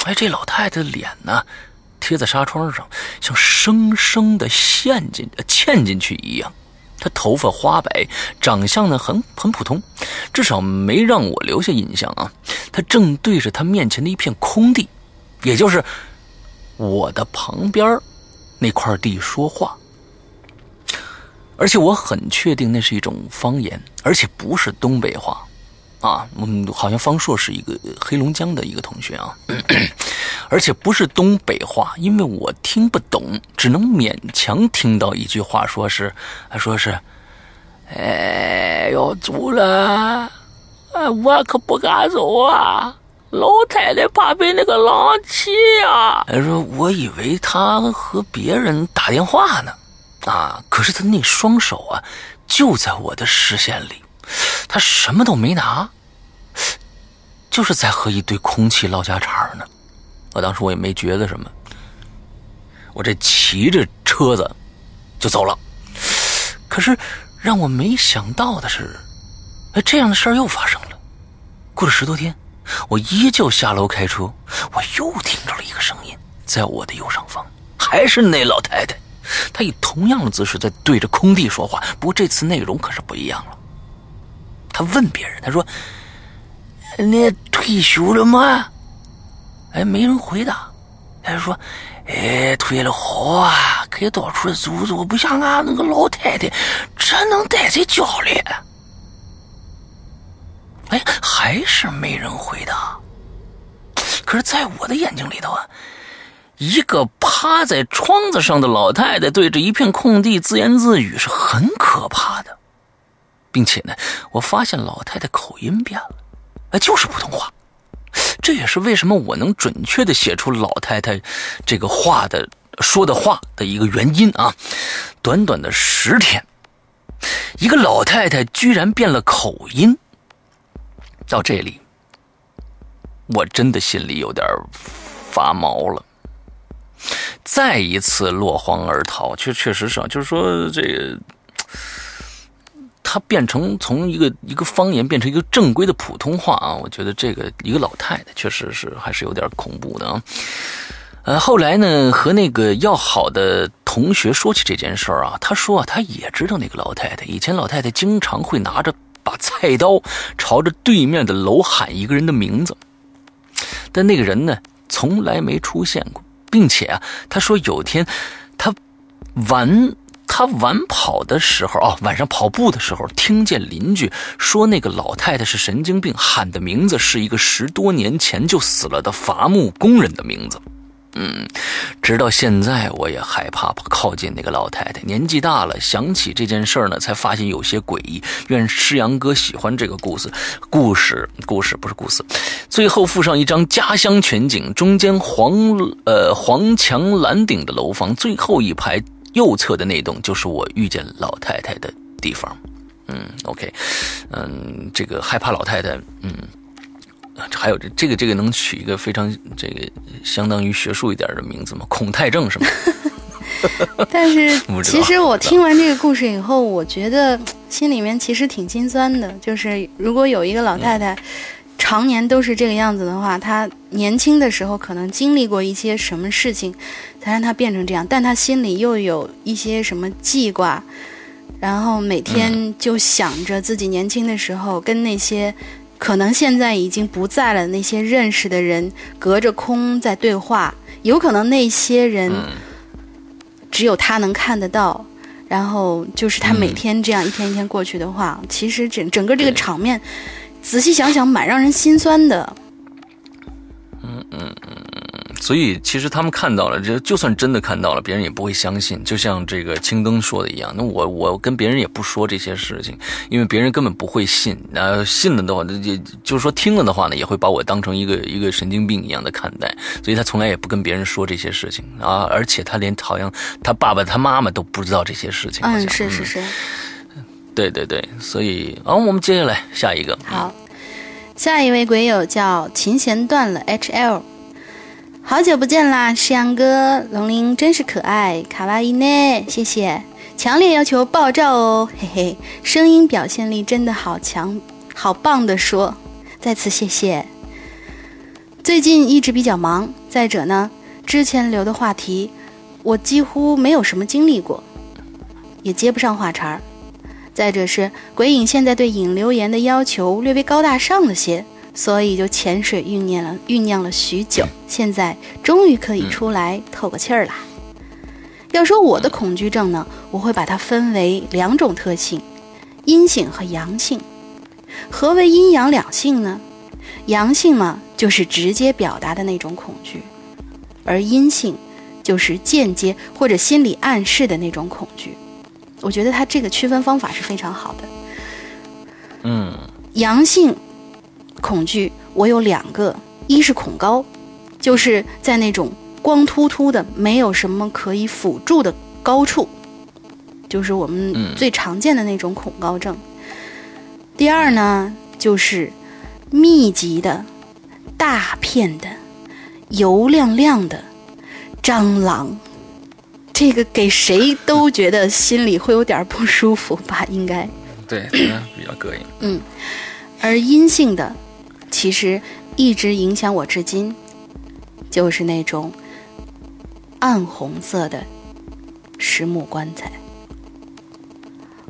哎，这老太太的脸呢，贴在纱窗上，像生生的陷进、嵌进去一样。他头发花白，长相呢很很普通，至少没让我留下印象啊。他正对着他面前的一片空地，也就是我的旁边那块地说话。而且我很确定那是一种方言，而且不是东北话，啊，嗯，好像方硕是一个黑龙江的一个同学啊，而且不是东北话，因为我听不懂，只能勉强听到一句话，说是，他说是，哎，要走了，哎，我可不敢走啊，老太太怕被那个狼骑呀。他说，我以为他和别人打电话呢。啊！可是他那双手啊，就在我的视线里，他什么都没拿，就是在和一堆空气唠家常呢。我当时我也没觉得什么，我这骑着车子就走了。可是让我没想到的是，这样的事儿又发生了。过了十多天，我依旧下楼开车，我又听着了一个声音，在我的右上方，还是那老太太。她以同样的姿势在对着空地说话，不过这次内容可是不一样了。他问别人：“他说，你退休了吗？”哎，没人回答。他说：“哎，退了好啊，可以到处走走，不像俺那个老太太，只能待在家里。”哎，还是没人回答。可是，在我的眼睛里头啊。一个趴在窗子上的老太太对着一片空地自言自语，是很可怕的，并且呢，我发现老太太口音变了，哎，就是普通话。这也是为什么我能准确的写出老太太这个话的说的话的一个原因啊！短短的十天，一个老太太居然变了口音。到这里，我真的心里有点发毛了。再一次落荒而逃，确确实是啊，就是说这个，他变成从一个一个方言变成一个正规的普通话啊，我觉得这个一个老太太确实是还是有点恐怖的啊。呃，后来呢，和那个要好的同学说起这件事儿啊，他说啊，他也知道那个老太太，以前老太太经常会拿着把菜刀朝着对面的楼喊一个人的名字，但那个人呢，从来没出现过。并且啊，他说有天他玩他晚跑的时候啊，晚上跑步的时候，听见邻居说那个老太太是神经病，喊的名字是一个十多年前就死了的伐木工人的名字。嗯，直到现在我也害怕靠近那个老太太。年纪大了，想起这件事儿呢，才发现有些诡异。愿诗阳哥喜欢这个故事，故事故事不是故事。最后附上一张家乡全景，中间黄呃黄墙蓝顶的楼房，最后一排右侧的那栋就是我遇见老太太的地方。嗯，OK，嗯，这个害怕老太太，嗯。还有这这个这个能取一个非常这个相当于学术一点的名字吗？恐太症是吗？但是 其实我听完这个故事以后，我觉得心里面其实挺心酸的。就是如果有一个老太太常年都是这个样子的话，他年轻的时候可能经历过一些什么事情，才让他变成这样？但他心里又有一些什么记挂，然后每天就想着自己年轻的时候跟那些。可能现在已经不在了。那些认识的人隔着空在对话，有可能那些人只有他能看得到。然后就是他每天这样一天一天过去的话，其实整整个这个场面，仔细想想蛮让人心酸的。嗯嗯嗯。所以，其实他们看到了，这就算真的看到了，别人也不会相信。就像这个青灯说的一样，那我我跟别人也不说这些事情，因为别人根本不会信。那信了的话，那也就是说听了的话呢，也会把我当成一个一个神经病一样的看待。所以他从来也不跟别人说这些事情啊，而且他连好像他爸爸他妈妈都不知道这些事情。嗯，是是是，对对对，所以啊，我们接下来下一个。好，下一位鬼友叫琴弦断了 H L。好久不见啦，石阳哥，龙鳞真是可爱，卡哇伊呢？谢谢，强烈要求爆照哦，嘿嘿，声音表现力真的好强，好棒的说，再次谢谢。最近一直比较忙，再者呢，之前留的话题我几乎没有什么经历过，也接不上话茬儿。再者是鬼影现在对引流言的要求略微高大上了些。所以就潜水酝酿了酝酿了许久，现在终于可以出来透个气儿啦。要说我的恐惧症呢，我会把它分为两种特性：阴性和阳性。何为阴阳两性呢？阳性嘛，就是直接表达的那种恐惧；而阴性，就是间接或者心理暗示的那种恐惧。我觉得它这个区分方法是非常好的。嗯，阳性。恐惧，我有两个，一是恐高，就是在那种光秃秃的、没有什么可以辅助的高处，就是我们最常见的那种恐高症。第二呢，就是密集的、大片的、油亮亮的蟑螂，这个给谁都觉得心里会有点不舒服吧？应该对，比较膈应。嗯，而阴性的。其实一直影响我至今，就是那种暗红色的实木棺材。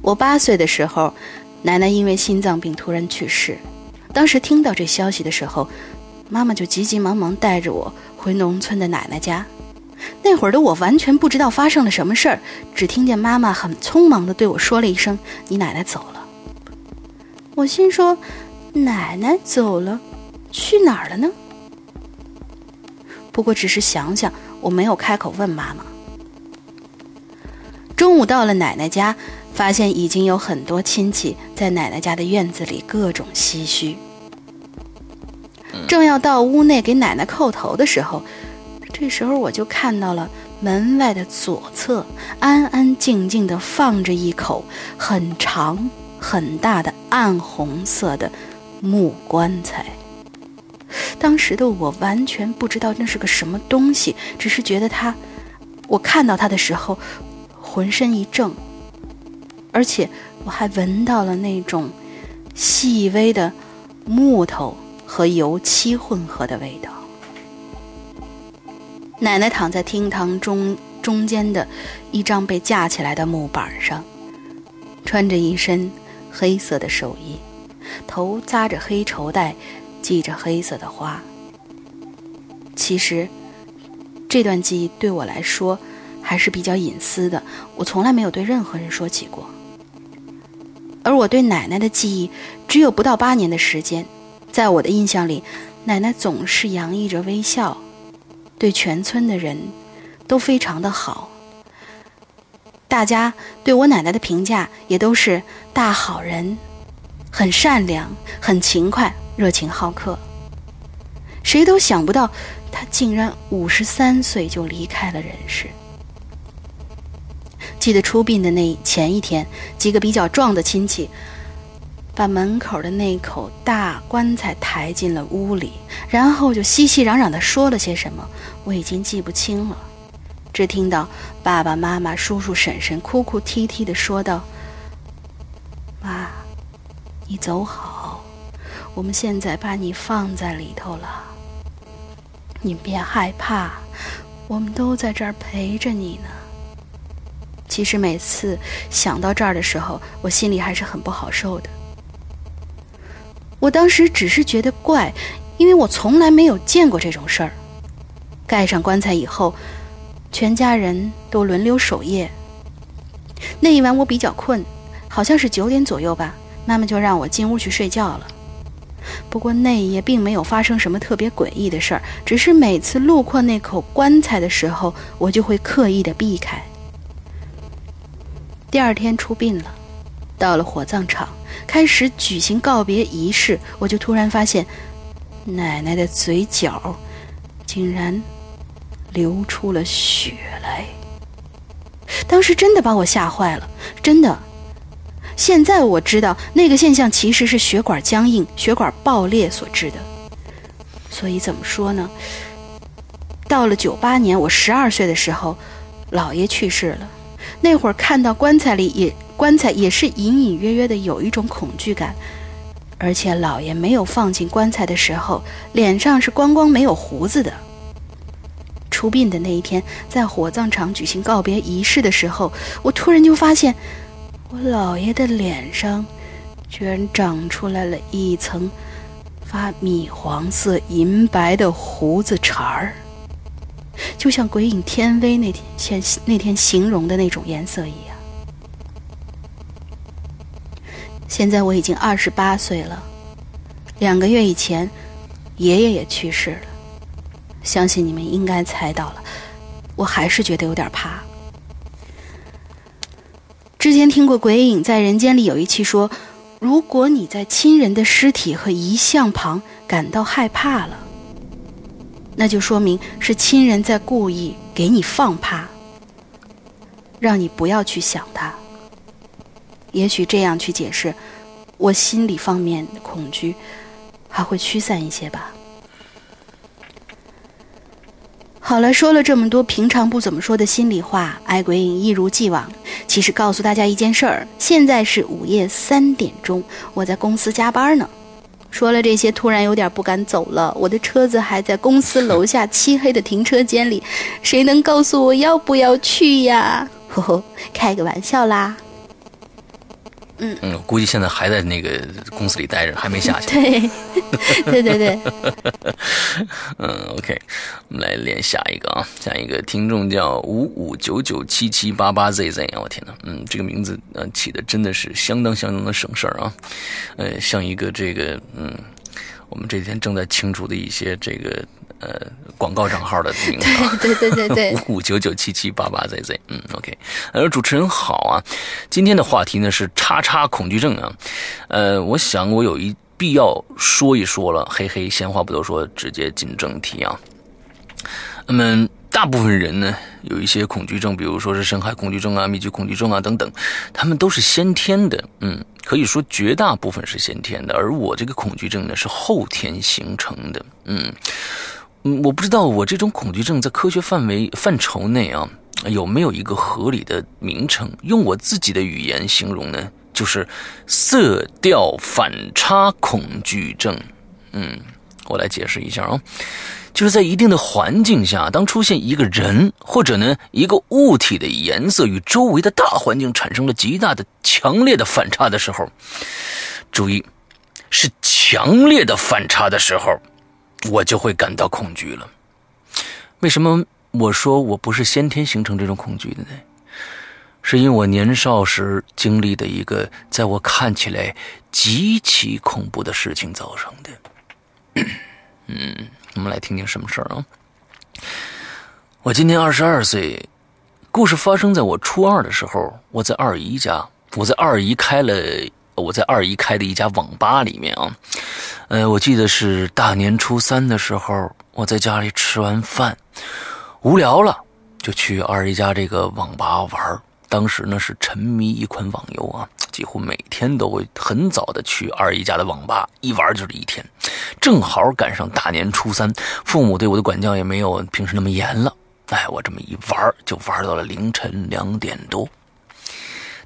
我八岁的时候，奶奶因为心脏病突然去世。当时听到这消息的时候，妈妈就急急忙忙带着我回农村的奶奶家。那会儿的我完全不知道发生了什么事儿，只听见妈妈很匆忙地对我说了一声：“你奶奶走了。”我心说。奶奶走了，去哪儿了呢？不过只是想想，我没有开口问妈妈。中午到了奶奶家，发现已经有很多亲戚在奶奶家的院子里各种唏嘘。正要到屋内给奶奶叩头的时候，这时候我就看到了门外的左侧，安安静静的放着一口很长很大的暗红色的。木棺材。当时的我完全不知道那是个什么东西，只是觉得它，我看到它的时候，浑身一怔，而且我还闻到了那种细微的木头和油漆混合的味道。奶奶躺在厅堂中中间的一张被架起来的木板上，穿着一身黑色的寿衣。头扎着黑绸带，系着黑色的花。其实，这段记忆对我来说还是比较隐私的，我从来没有对任何人说起过。而我对奶奶的记忆只有不到八年的时间，在我的印象里，奶奶总是洋溢着微笑，对全村的人都非常的好。大家对我奶奶的评价也都是大好人。很善良，很勤快，热情好客。谁都想不到，他竟然五十三岁就离开了人世。记得出殡的那前一天，几个比较壮的亲戚，把门口的那口大棺材抬进了屋里，然后就熙熙攘攘地说了些什么，我已经记不清了。只听到爸爸妈妈、叔叔婶婶哭哭啼啼地说道：“妈。”你走好，我们现在把你放在里头了。你别害怕，我们都在这儿陪着你呢。其实每次想到这儿的时候，我心里还是很不好受的。我当时只是觉得怪，因为我从来没有见过这种事儿。盖上棺材以后，全家人都轮流守夜。那一晚我比较困，好像是九点左右吧，妈妈就让我进屋去睡觉了。不过那一夜并没有发生什么特别诡异的事儿，只是每次路过那口棺材的时候，我就会刻意的避开。第二天出殡了，到了火葬场，开始举行告别仪式，我就突然发现，奶奶的嘴角竟然流出了血来。当时真的把我吓坏了，真的。现在我知道那个现象其实是血管僵硬、血管爆裂所致的。所以怎么说呢？到了九八年，我十二岁的时候，姥爷去世了。那会儿看到棺材里也棺材也是隐隐约约的有一种恐惧感，而且姥爷没有放进棺材的时候，脸上是光光没有胡子的。出殡的那一天，在火葬场举行告别仪式的时候，我突然就发现，我姥爷的脸上居然长出来了一层发米黄色、银白的胡子茬儿。就像鬼影天威那天现那天形容的那种颜色一样。现在我已经二十八岁了，两个月以前，爷爷也去世了。相信你们应该猜到了，我还是觉得有点怕。之前听过《鬼影在人间》里有一期说，如果你在亲人的尸体和遗像旁感到害怕了。那就说明是亲人在故意给你放怕，让你不要去想他。也许这样去解释，我心理方面恐惧还会驱散一些吧。好了，说了这么多平常不怎么说的心里话，爱鬼影一如既往。其实告诉大家一件事儿，现在是午夜三点钟，我在公司加班呢。说了这些，突然有点不敢走了。我的车子还在公司楼下漆黑的停车间里，谁能告诉我要不要去呀？呵呵，开个玩笑啦。嗯嗯，估计现在还在那个公司里待着，还没下去。对，对对对。嗯，OK，我们来连下一个啊，下一个听众叫五五九九七七八八 ZZ 啊，我天哪，嗯，这个名字呃起的真的是相当相当的省事儿啊，呃，像一个这个嗯，我们这几天正在清除的一些这个。呃，广告账号的 名字，对对对对，五五九九七七八八 zz，嗯，OK，呃，主持人好啊，今天的话题呢是叉叉恐惧症啊，呃，我想我有一必要说一说了，嘿嘿，闲话不多说，直接进正题啊。那么大部分人呢有一些恐惧症，比如说是深海恐惧症啊、密集恐惧症啊等等，他们都是先天的，嗯，可以说绝大部分是先天的，而我这个恐惧症呢是后天形成的，嗯。嗯，我不知道我这种恐惧症在科学范围范畴内啊有没有一个合理的名称？用我自己的语言形容呢，就是色调反差恐惧症。嗯，我来解释一下啊，就是在一定的环境下，当出现一个人或者呢一个物体的颜色与周围的大环境产生了极大的强烈的反差的时候，注意，是强烈的反差的时候。我就会感到恐惧了。为什么我说我不是先天形成这种恐惧的呢？是因为我年少时经历的一个在我看起来极其恐怖的事情造成的。嗯，我们来听听什么事儿啊？我今年二十二岁，故事发生在我初二的时候。我在二姨家，我在二姨开了。我在二姨开的一家网吧里面啊，呃，我记得是大年初三的时候，我在家里吃完饭，无聊了，就去二姨家这个网吧玩。当时呢是沉迷一款网游啊，几乎每天都会很早的去二姨家的网吧，一玩就是一天。正好赶上大年初三，父母对我的管教也没有平时那么严了。哎，我这么一玩就玩到了凌晨两点多。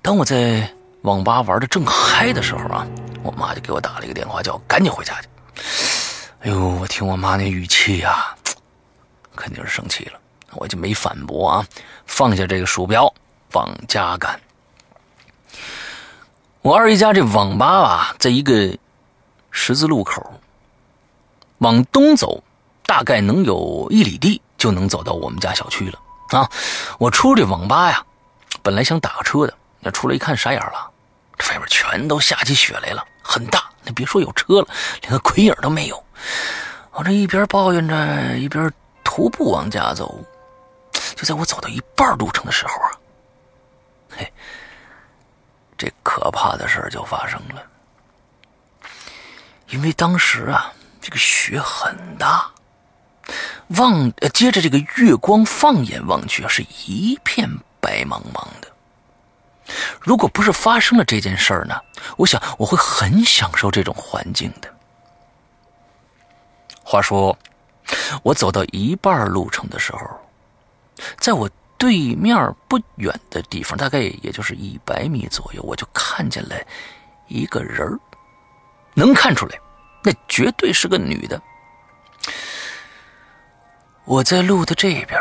当我在。网吧玩的正嗨的时候啊，我妈就给我打了一个电话，叫我赶紧回家去。哎呦，我听我妈那语气呀，肯定是生气了，我就没反驳啊，放下这个鼠标往家赶。我二姨家这网吧吧，在一个十字路口，往东走，大概能有一里地就能走到我们家小区了啊。我出这网吧呀，本来想打个车的。那出来一看，傻眼了，这外面全都下起雪来了，很大。那别说有车了，连个鬼影都没有。我这一边抱怨着，一边徒步往家走。就在我走到一半路程的时候啊，嘿，这可怕的事就发生了。因为当时啊，这个雪很大，望呃，接着这个月光放眼望去啊，是一片白茫茫的。如果不是发生了这件事儿呢，我想我会很享受这种环境的。话说，我走到一半路程的时候，在我对面不远的地方，大概也就是一百米左右，我就看见了一个人儿，能看出来，那绝对是个女的。我在路的这边，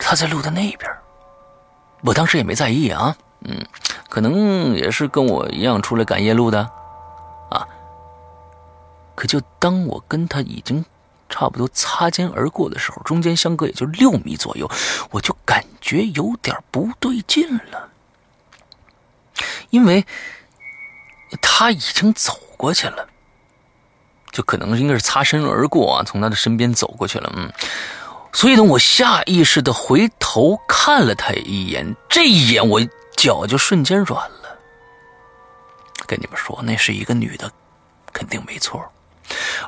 她在路的那边，我当时也没在意啊。嗯，可能也是跟我一样出来赶夜路的，啊。可就当我跟他已经差不多擦肩而过的时候，中间相隔也就六米左右，我就感觉有点不对劲了，因为他已经走过去了，就可能应该是擦身而过啊，从他的身边走过去了，嗯。所以呢，我下意识的回头看了他一眼，这一眼我。脚就瞬间软了。跟你们说，那是一个女的，肯定没错。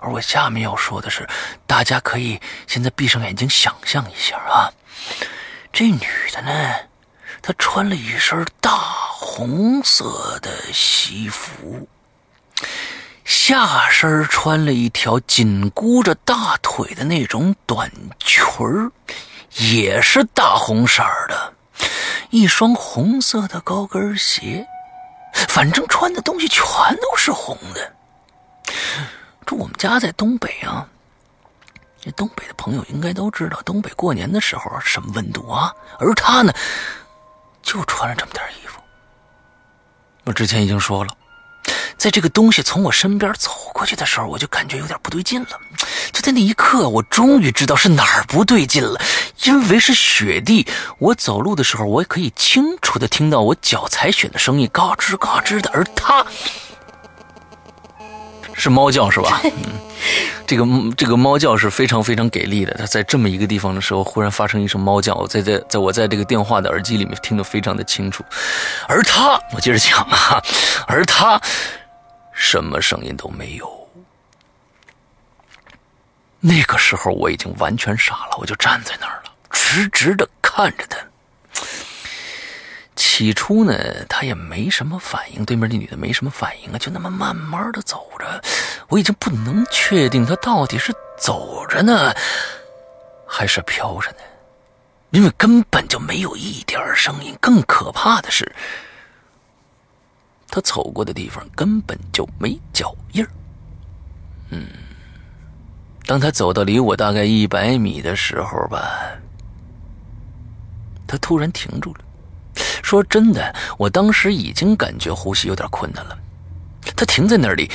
而我下面要说的是，大家可以现在闭上眼睛想象一下啊，这女的呢，她穿了一身大红色的西服，下身穿了一条紧箍着大腿的那种短裙儿，也是大红色的。一双红色的高跟鞋，反正穿的东西全都是红的。这我们家在东北啊，这东北的朋友应该都知道，东北过年的时候什么温度啊？而他呢，就穿了这么点衣服。我之前已经说了。在这个东西从我身边走过去的时候，我就感觉有点不对劲了。就在那一刻，我终于知道是哪儿不对劲了，因为是雪地。我走路的时候，我也可以清楚的听到我脚踩雪的声音，嘎吱嘎吱的。而他是猫叫，是吧？嗯，这个这个猫叫是非常非常给力的。它在这么一个地方的时候，忽然发生一声猫叫，我在在在我在这个电话的耳机里面听得非常的清楚。而他，我接着讲啊，而他。什么声音都没有。那个时候我已经完全傻了，我就站在那儿了，直直的看着他。起初呢，他也没什么反应，对面那女的没什么反应啊，就那么慢慢的走着。我已经不能确定他到底是走着呢，还是飘着呢，因为根本就没有一点声音。更可怕的是。他走过的地方根本就没脚印。嗯，当他走到离我大概一百米的时候吧，他突然停住了。说真的，我当时已经感觉呼吸有点困难了。他停在那里。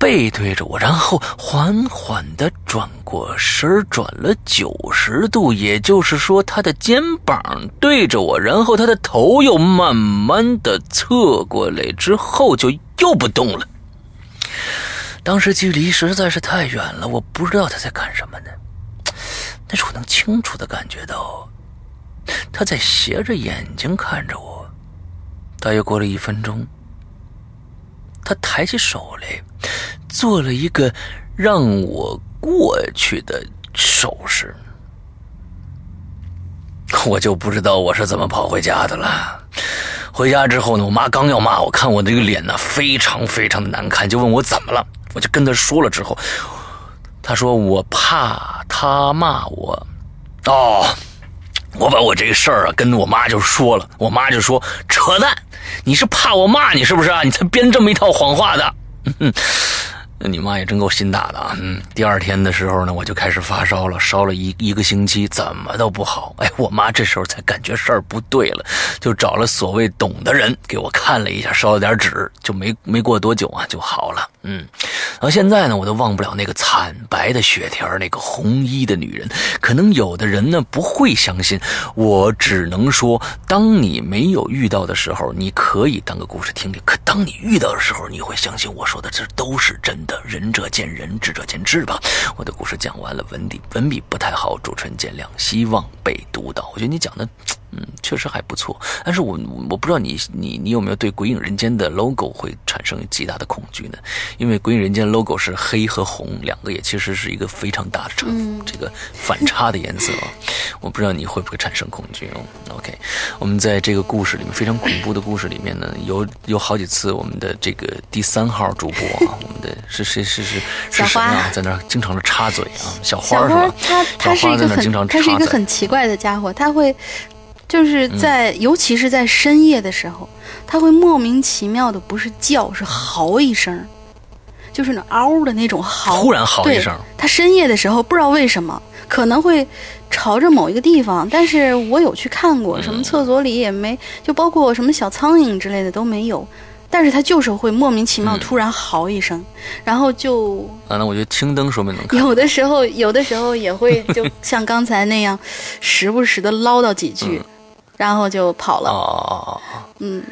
背对着我，然后缓缓的转过身，转了九十度，也就是说，他的肩膀对着我，然后他的头又慢慢的侧过来，之后就又不动了。当时距离实在是太远了，我不知道他在干什么呢。但是我能清楚的感觉到，他在斜着眼睛看着我。大约过了一分钟。他抬起手来，做了一个让我过去的手势，我就不知道我是怎么跑回家的了。回家之后呢，我妈刚要骂我，看我这个脸呢非常非常的难看，就问我怎么了。我就跟她说了之后，她说我怕她骂我。哦，我把我这个事儿啊跟我妈就说了，我妈就说扯淡。你是怕我骂你是不是啊？你才编这么一套谎话的。那你妈也真够心大的啊！嗯，第二天的时候呢，我就开始发烧了，烧了一一个星期，怎么都不好。哎，我妈这时候才感觉事儿不对了，就找了所谓懂的人给我看了一下，烧了点纸，就没没过多久啊就好了。嗯，到现在呢，我都忘不了那个惨白的血条，那个红衣的女人。可能有的人呢不会相信，我只能说，当你没有遇到的时候，你可以当个故事听听；可当你遇到的时候，你会相信我说的这都是真的仁者见仁，智者见智吧。我的故事讲完了，文笔文笔不太好，主持人见谅，希望被读到。我觉得你讲的。嗯，确实还不错，但是我我不知道你你你有没有对《鬼影人间》的 logo 会产生极大的恐惧呢？因为《鬼影人间》logo 是黑和红两个，也其实是一个非常大的差这个反差的颜色啊。我不知道你会不会产生恐惧哦。OK，我们在这个故事里面非常恐怖的故事里面呢，有有好几次我们的这个第三号主播啊，我们的是谁是是是谁啊，在那儿经常的插嘴啊，小花是吧？他他是一个很他是一个很奇怪的家伙，他会。就是在，尤其是在深夜的时候，他会莫名其妙的不是叫，是嚎一声，就是那嗷的那种嚎，突然嚎一声。他深夜的时候不知道为什么，可能会朝着某一个地方，但是我有去看过，什么厕所里也没，就包括什么小苍蝇之类的都没有，但是他就是会莫名其妙突然嚎一声，然后就，啊，那我觉得青灯说明能看。有的时候，有的时候也会就像刚才那样，时不时的唠叨几句。然后就跑了。哦，嗯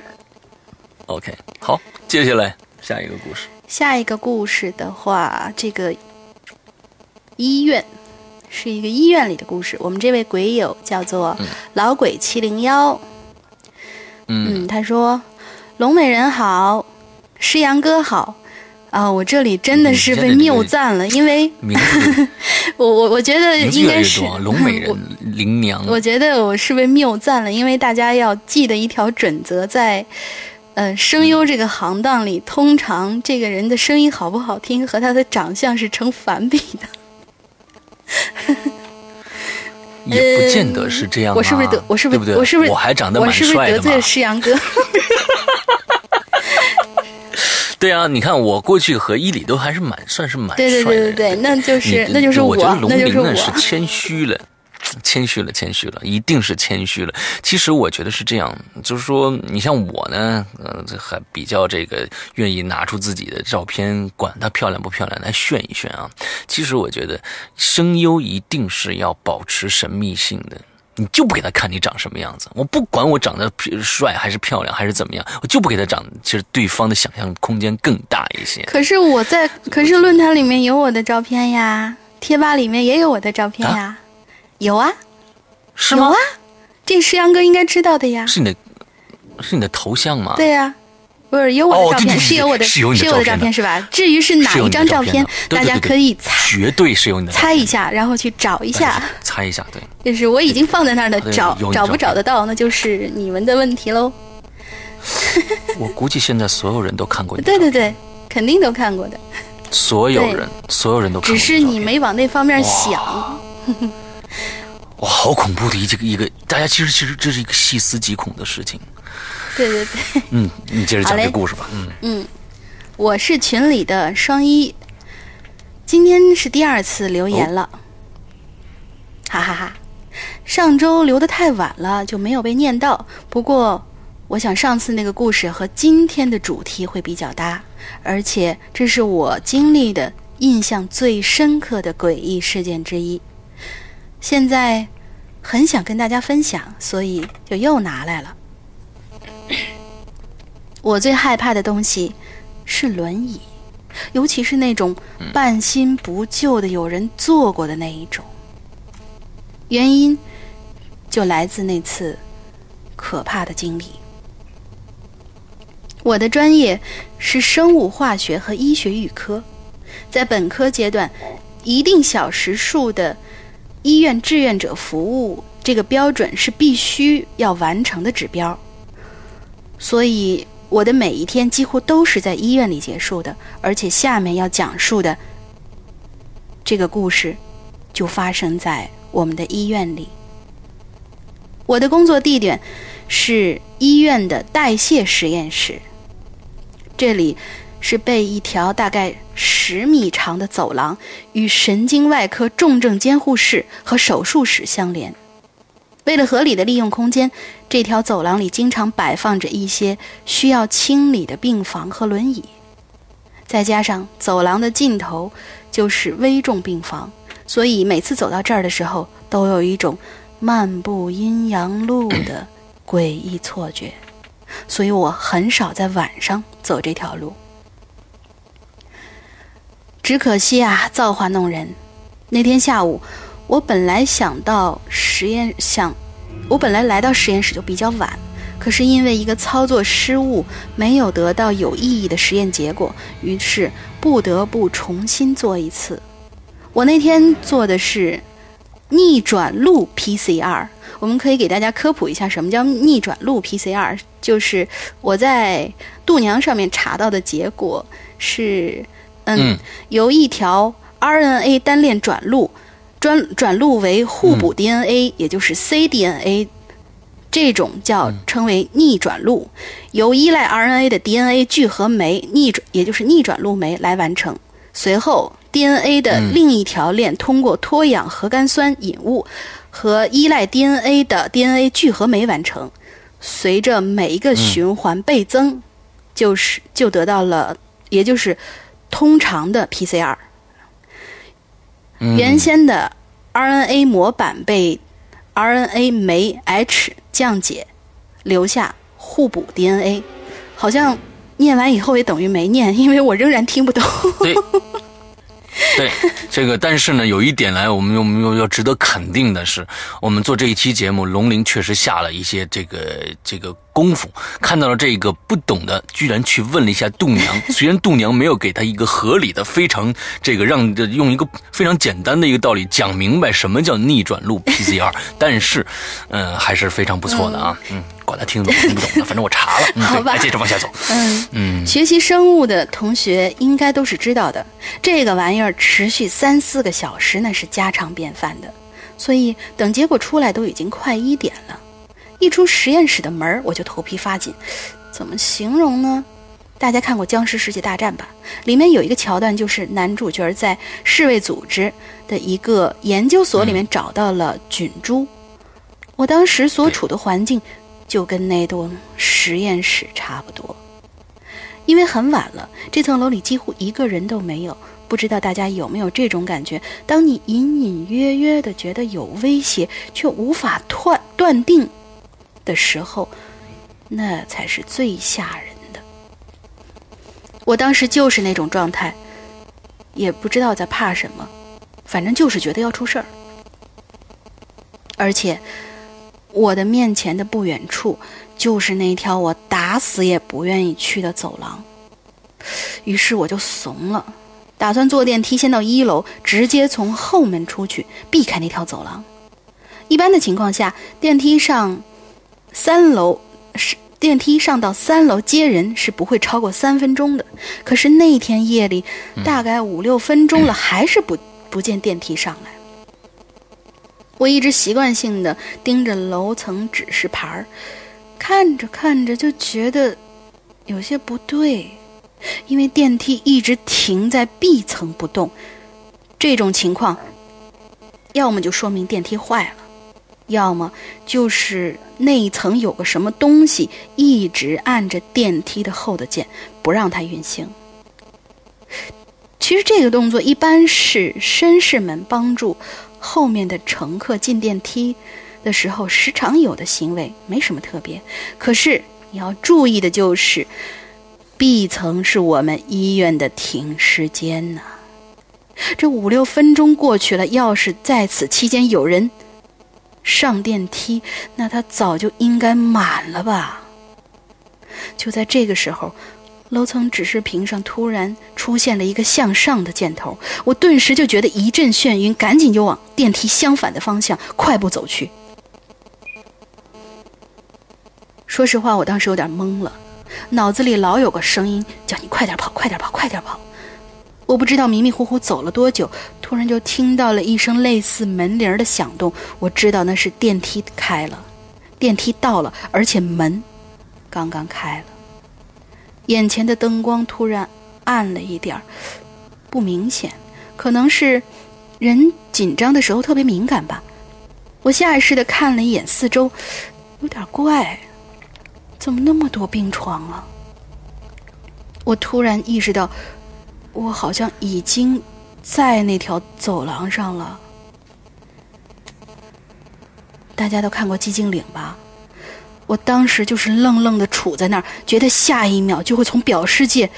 ，OK，好，接下来下一个故事。下一个故事的话，这个医院是一个医院里的故事。我们这位鬼友叫做老鬼七零幺。嗯，他说：“龙美人好，诗阳哥好。”啊，我这里真的是被谬赞了，因为 我我我觉得应该是龙美 人灵娘。我觉得我是被谬赞了，因为大家要记得一条准则，在呃声优这个行当里，通常这个人的声音好不好听和他的长相是成反比的。也不见得是这样，我是不是得我是不是我是不是我还长得蛮帅的我是不是得罪了诗阳哥？对啊，你看我过去和伊里都还是蛮算是蛮帅的。对对对对对，那就是那就是我，那就是我。是谦虚了，谦虚了，谦虚了，一定是谦虚了。其实我觉得是这样，就是说，你像我呢，呃，还比较这个愿意拿出自己的照片，管它漂亮不漂亮来炫一炫啊。其实我觉得声优一定是要保持神秘性的。你就不给他看你长什么样子，我不管我长得帅还是漂亮还是怎么样，我就不给他长，其实对方的想象空间更大一些。可是我在，可是论坛里面有我的照片呀，贴吧里面也有我的照片呀，有啊，是吗？有啊，这石阳哥应该知道的呀。是你的，是你的头像吗？对呀。不是有我的照片，是有我的，是有我的照片是吧？至于是哪一张照片，大家可以猜，绝对是有你的，猜一下，然后去找一下，猜一下，对，就是我已经放在那儿的，找找不找得到，那就是你们的问题喽。我估计现在所有人都看过，对对对，肯定都看过的，所有人，所有人都，只是你没往那方面想。哇，好恐怖的一个一个，大家其实其实这是一个细思极恐的事情。对对对，嗯，你接着讲这故事吧。嗯嗯，我是群里的双一，今天是第二次留言了，哈哈哈。上周留的太晚了，就没有被念到。不过，我想上次那个故事和今天的主题会比较搭，而且这是我经历的印象最深刻的诡异事件之一。现在很想跟大家分享，所以就又拿来了。我最害怕的东西是轮椅，尤其是那种半新不旧的、有人坐过的那一种。原因就来自那次可怕的经历。我的专业是生物化学和医学预科，在本科阶段，一定小时数的医院志愿者服务这个标准是必须要完成的指标。所以，我的每一天几乎都是在医院里结束的，而且下面要讲述的这个故事，就发生在我们的医院里。我的工作地点是医院的代谢实验室，这里是被一条大概十米长的走廊与神经外科重症监护室和手术室相连。为了合理的利用空间，这条走廊里经常摆放着一些需要清理的病房和轮椅。再加上走廊的尽头就是危重病房，所以每次走到这儿的时候，都有一种漫步阴阳路的诡异错觉。所以我很少在晚上走这条路。只可惜啊，造化弄人。那天下午，我本来想到实验，想我本来来到实验室就比较晚，可是因为一个操作失误，没有得到有意义的实验结果，于是不得不重新做一次。我那天做的是逆转录 PCR。我们可以给大家科普一下，什么叫逆转录 PCR，就是我在度娘上面查到的结果是。嗯，由一条 RNA 单链转录，转转录为互补 DNA，也就是 cDNA，这种叫称为逆转录，由依赖 RNA 的 DNA 聚合酶逆转，也就是逆转录酶来完成。随后 DNA 的另一条链通过脱氧核苷酸引物和依赖 DNA 的 DNA 聚合酶完成。随着每一个循环倍增，就是就得到了，也就是。通常的 PCR，原先的 RNA 模板被 RNA 酶 H 降解，留下互补 DNA，好像念完以后也等于没念，因为我仍然听不懂。对，对，这个但是呢，有一点来，我们又又要值得肯定的是，我们做这一期节目，龙鳞确实下了一些这个这个。功夫看到了这个不懂的，居然去问了一下度娘。虽然度娘没有给他一个合理的、非常这个让用一个非常简单的一个道理讲明白什么叫逆转录 PCR，但是，嗯，还是非常不错的啊。嗯，管他听懂听不懂的，反正我查了。好吧，接着往下走。嗯嗯，学习生物的同学应该都是知道的，这个玩意儿持续三四个小时那是家常便饭的，所以等结果出来都已经快一点了。一出实验室的门我就头皮发紧。怎么形容呢？大家看过《僵尸世界大战》吧？里面有一个桥段，就是男主角在世卫组织的一个研究所里面找到了菌株。我当时所处的环境就跟那栋实验室差不多。因为很晚了，这层楼里几乎一个人都没有。不知道大家有没有这种感觉？当你隐隐约约的觉得有威胁，却无法断断定。的时候，那才是最吓人的。我当时就是那种状态，也不知道在怕什么，反正就是觉得要出事儿。而且，我的面前的不远处就是那条我打死也不愿意去的走廊。于是我就怂了，打算坐电梯先到一楼，直接从后门出去，避开那条走廊。一般的情况下，电梯上。三楼是电梯上到三楼接人是不会超过三分钟的，可是那天夜里大概五六分钟了，还是不不见电梯上来。我一直习惯性的盯着楼层指示牌儿，看着看着就觉得有些不对，因为电梯一直停在 B 层不动，这种情况，要么就说明电梯坏了。要么就是那一层有个什么东西一直按着电梯的后的键，不让它运行。其实这个动作一般是绅士们帮助后面的乘客进电梯的时候时常有的行为，没什么特别。可是你要注意的就是，B 层是我们医院的停尸间呐。这五六分钟过去了，要是在此期间有人。上电梯，那他早就应该满了吧？就在这个时候，楼层指示屏上突然出现了一个向上的箭头，我顿时就觉得一阵眩晕，赶紧就往电梯相反的方向快步走去。说实话，我当时有点懵了，脑子里老有个声音叫你快点跑，快点跑，快点跑。我不知道迷迷糊糊走了多久，突然就听到了一声类似门铃的响动。我知道那是电梯开了，电梯到了，而且门刚刚开了。眼前的灯光突然暗了一点儿，不明显，可能是人紧张的时候特别敏感吧。我下意识的看了一眼四周，有点怪，怎么那么多病床啊？我突然意识到，我好像已经在那条走廊上了。大家都看过寂静岭吧？我当时就是愣愣的杵在那儿，觉得下一秒就会从表世界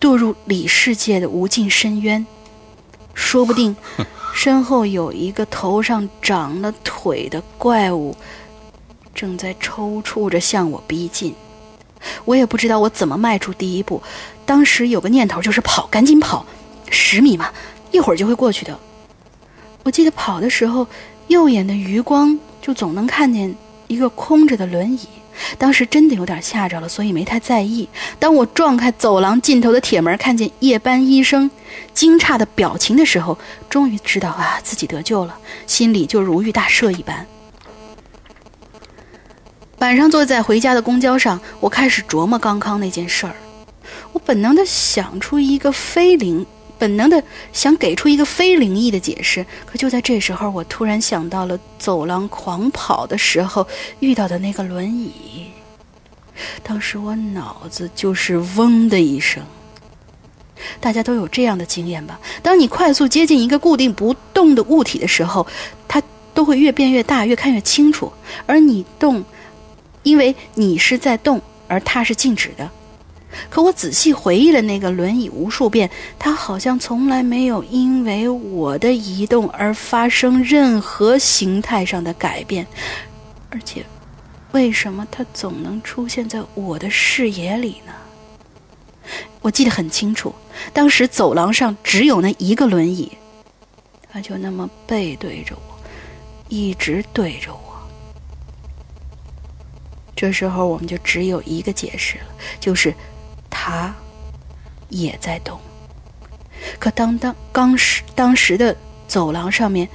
堕入里世界的无尽深渊，说不定 身后有一个头上长了腿的怪物，正在抽搐着向我逼近。我也不知道我怎么迈出第一步，当时有个念头就是跑，赶紧跑，十米嘛，一会儿就会过去的。我记得跑的时候，右眼的余光就总能看见。一个空着的轮椅，当时真的有点吓着了，所以没太在意。当我撞开走廊尽头的铁门，看见夜班医生惊诧的表情的时候，终于知道啊，自己得救了，心里就如遇大赦一般。晚上坐在回家的公交上，我开始琢磨刚刚那件事儿，我本能的想出一个非灵。本能的想给出一个非灵异的解释，可就在这时候，我突然想到了走廊狂跑的时候遇到的那个轮椅。当时我脑子就是嗡的一声。大家都有这样的经验吧？当你快速接近一个固定不动的物体的时候，它都会越变越大，越看越清楚。而你动，因为你是在动，而它是静止的。可我仔细回忆了那个轮椅无数遍，它好像从来没有因为我的移动而发生任何形态上的改变，而且，为什么它总能出现在我的视野里呢？我记得很清楚，当时走廊上只有那一个轮椅，它就那么背对着我，一直对着我。这时候我们就只有一个解释了，就是。他也在动，可当当当时当时的走廊上面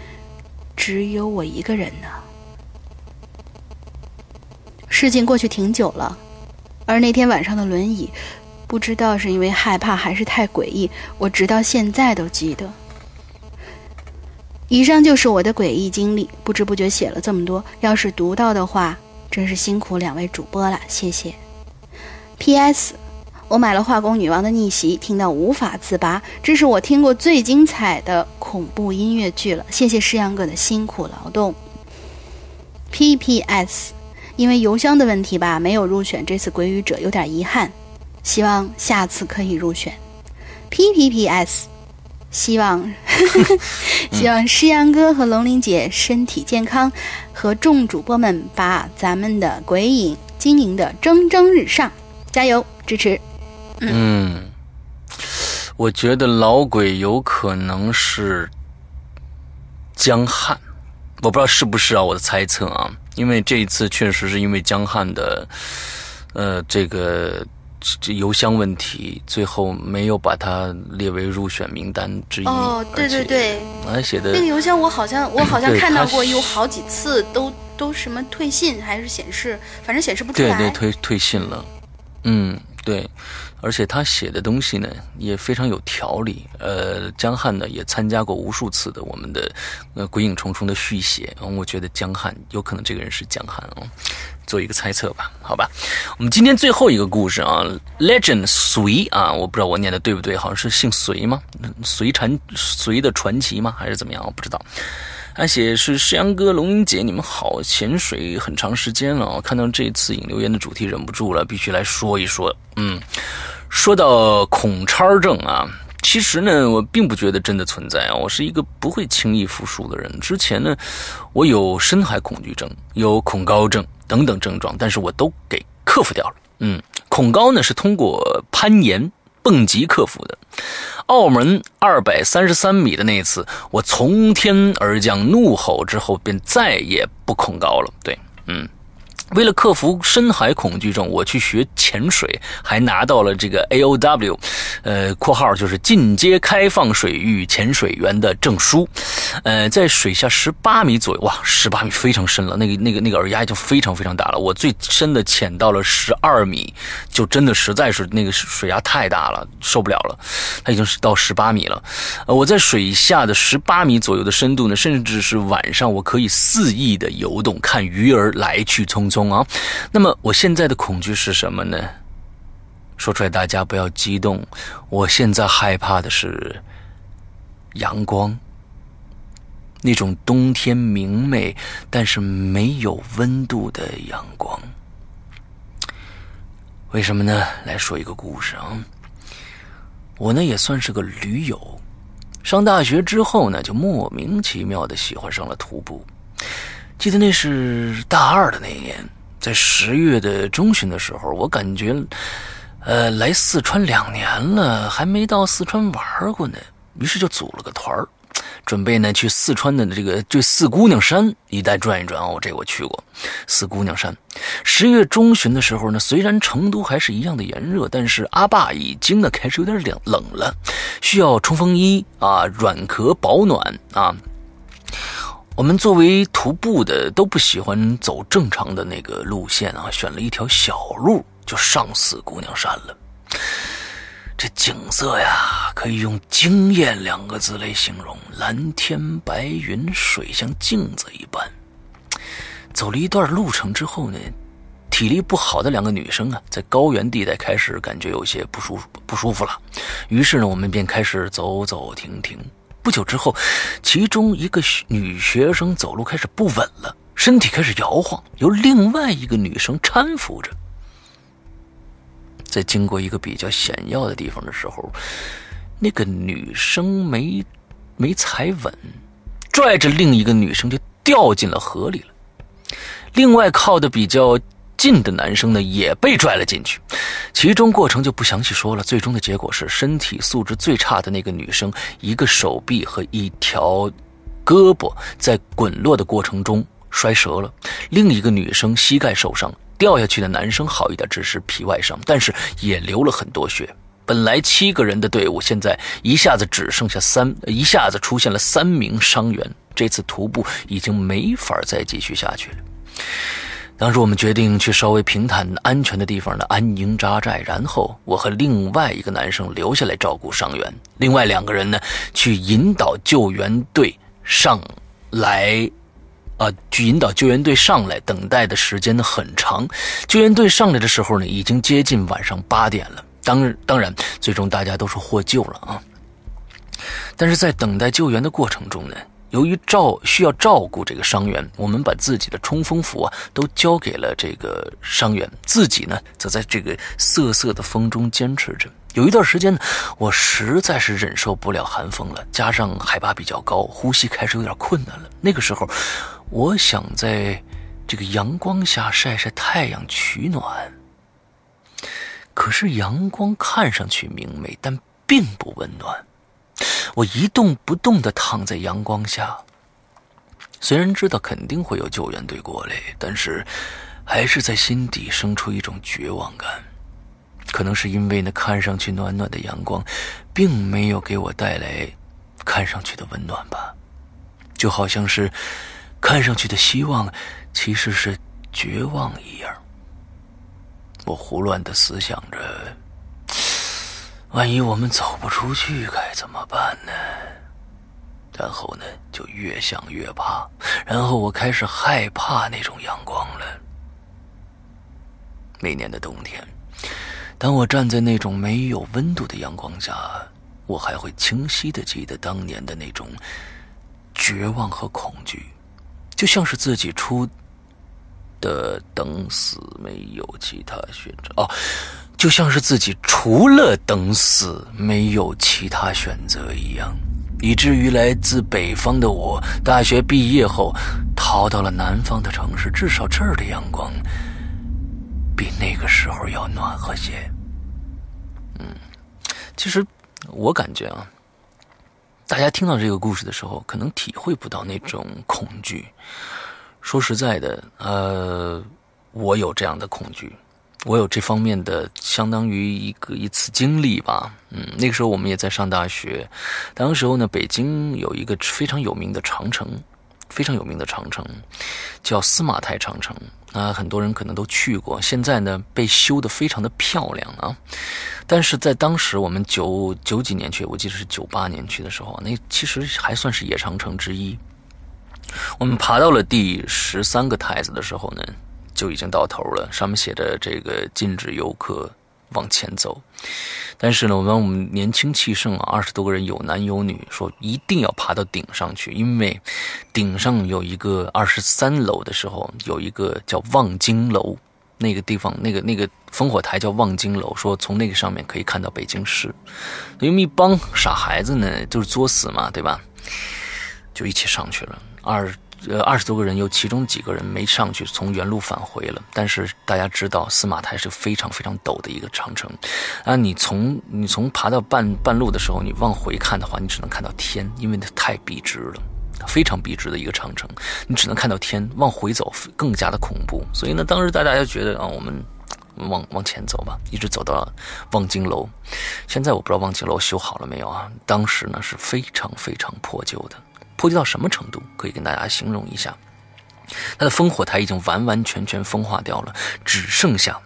只有我一个人呢。事情过去挺久了，而那天晚上的轮椅，不知道是因为害怕还是太诡异，我直到现在都记得。以上就是我的诡异经历，不知不觉写了这么多，要是读到的话，真是辛苦两位主播了，谢谢。P.S. 我买了《化工女王的逆袭》，听到无法自拔，这是我听过最精彩的恐怖音乐剧了。谢谢诗阳哥的辛苦劳动。P.P.S. 因为邮箱的问题吧，没有入选这次鬼语者，有点遗憾，希望下次可以入选。P.P.P.S. 希望 希望诗阳哥和龙玲姐身体健康，和众主播们把咱们的鬼影经营的蒸蒸日上，加油支持！嗯，我觉得老鬼有可能是江汉，我不知道是不是啊，我的猜测啊，因为这一次确实是因为江汉的呃这个这邮箱问题，最后没有把他列为入选名单之一。哦，对对对，还写的那个邮箱，我好像我好像看到过有好几次都都什么退信还是显示，反正显示不出来。对对，退退信了，嗯，对。而且他写的东西呢也非常有条理。呃，江汉呢也参加过无数次的我们的呃鬼影重重的续写。我觉得江汉有可能这个人是江汉啊，做一个猜测吧，好吧。我们今天最后一个故事啊，Legend 隋啊，我不知道我念的对不对，好像是姓隋吗？隋传隋的传奇吗？还是怎么样？我不知道。而且是世阳哥、龙英姐，你们好！潜水很长时间了，看到这次引留言的主题，忍不住了，必须来说一说。嗯。说到恐超症啊，其实呢，我并不觉得真的存在啊。我是一个不会轻易服输的人。之前呢，我有深海恐惧症、有恐高症等等症状，但是我都给克服掉了。嗯，恐高呢是通过攀岩、蹦极克服的。澳门二百三十三米的那次，我从天而降怒吼之后，便再也不恐高了。对，嗯。为了克服深海恐惧症，我去学潜水，还拿到了这个 A O W，呃，括号就是进阶开放水域潜水员的证书。呃，在水下十八米左右，哇，十八米非常深了，那个那个那个耳压就非常非常大了。我最深的潜到了十二米，就真的实在是那个水压太大了，受不了了。它已经是到十八米了。呃，我在水下的十八米左右的深度呢，甚至是晚上我可以肆意的游动，看鱼儿来去匆匆。啊，那么我现在的恐惧是什么呢？说出来大家不要激动，我现在害怕的是阳光，那种冬天明媚但是没有温度的阳光。为什么呢？来说一个故事啊，我呢也算是个驴友，上大学之后呢，就莫名其妙的喜欢上了徒步。记得那是大二的那一年，在十月的中旬的时候，我感觉，呃，来四川两年了，还没到四川玩过呢，于是就组了个团儿，准备呢去四川的这个 这四姑娘山一带转一转哦。这我去过四姑娘山。十月中旬的时候呢，虽然成都还是一样的炎热，但是阿坝已经呢开始有点冷冷了，需要冲锋衣啊，软壳保暖啊。我们作为徒步的都不喜欢走正常的那个路线啊，选了一条小路就上四姑娘山了。这景色呀，可以用惊艳两个字来形容：蓝天白云，水像镜子一般。走了一段路程之后呢，体力不好的两个女生啊，在高原地带开始感觉有些不舒服不舒服了。于是呢，我们便开始走走停停。不久之后，其中一个女学生走路开始不稳了，身体开始摇晃，由另外一个女生搀扶着。在经过一个比较险要的地方的时候，那个女生没没踩稳，拽着另一个女生就掉进了河里了。另外靠的比较。近的男生呢也被拽了进去，其中过程就不详细说了。最终的结果是，身体素质最差的那个女生，一个手臂和一条胳膊在滚落的过程中摔折了；另一个女生膝盖受伤，掉下去的男生好一点，只是皮外伤，但是也流了很多血。本来七个人的队伍，现在一下子只剩下三，一下子出现了三名伤员。这次徒步已经没法再继续下去了。当时我们决定去稍微平坦、安全的地方呢安营扎寨，然后我和另外一个男生留下来照顾伤员，另外两个人呢去引导救援队上来，啊，去引导救援队上来。等待的时间呢很长，救援队上来的时候呢已经接近晚上八点了。当当然，最终大家都是获救了啊。但是在等待救援的过程中呢。由于照需要照顾这个伤员，我们把自己的冲锋服啊都交给了这个伤员，自己呢则在这个瑟瑟的风中坚持着。有一段时间呢，我实在是忍受不了寒风了，加上海拔比较高，呼吸开始有点困难了。那个时候，我想在这个阳光下晒晒太阳取暖，可是阳光看上去明媚，但并不温暖。我一动不动地躺在阳光下，虽然知道肯定会有救援队过来，但是还是在心底生出一种绝望感。可能是因为那看上去暖暖的阳光，并没有给我带来看上去的温暖吧，就好像是看上去的希望其实是绝望一样。我胡乱地思想着。万一我们走不出去该怎么办呢？然后呢，就越想越怕，然后我开始害怕那种阳光了。那年的冬天，当我站在那种没有温度的阳光下，我还会清晰的记得当年的那种绝望和恐惧，就像是自己出的等死，没有其他选择哦。就像是自己除了等死没有其他选择一样，以至于来自北方的我，大学毕业后逃到了南方的城市，至少这儿的阳光比那个时候要暖和些。嗯，其实我感觉啊，大家听到这个故事的时候，可能体会不到那种恐惧。说实在的，呃。我有这样的恐惧，我有这方面的相当于一个一次经历吧。嗯，那个时候我们也在上大学，当时候呢，北京有一个非常有名的长城，非常有名的长城，叫司马台长城。啊，很多人可能都去过，现在呢被修得非常的漂亮啊。但是在当时我们九九几年去，我记得是九八年去的时候，那其实还算是野长城之一。我们爬到了第十三个台子的时候呢，就已经到头了，上面写着这个禁止游客往前走。但是呢，我们我们年轻气盛啊，二十多个人有男有女，说一定要爬到顶上去，因为顶上有一个二十三楼的时候有一个叫望京楼，那个地方那个那个烽火台叫望京楼，说从那个上面可以看到北京市。因为一帮傻孩子呢，就是作死嘛，对吧？就一起上去了。二呃二十多个人，有其中几个人没上去，从原路返回了。但是大家知道，司马台是非常非常陡的一个长城，啊，你从你从爬到半半路的时候，你往回看的话，你只能看到天，因为它太笔直了，非常笔直的一个长城，你只能看到天，往回走更加的恐怖。所以呢，当时大家就觉得啊，我们往往前走吧，一直走到望京楼。现在我不知道望京楼修好了没有啊？当时呢是非常非常破旧的。破旧到什么程度？可以跟大家形容一下，它的烽火台已经完完全全风化掉了，只剩下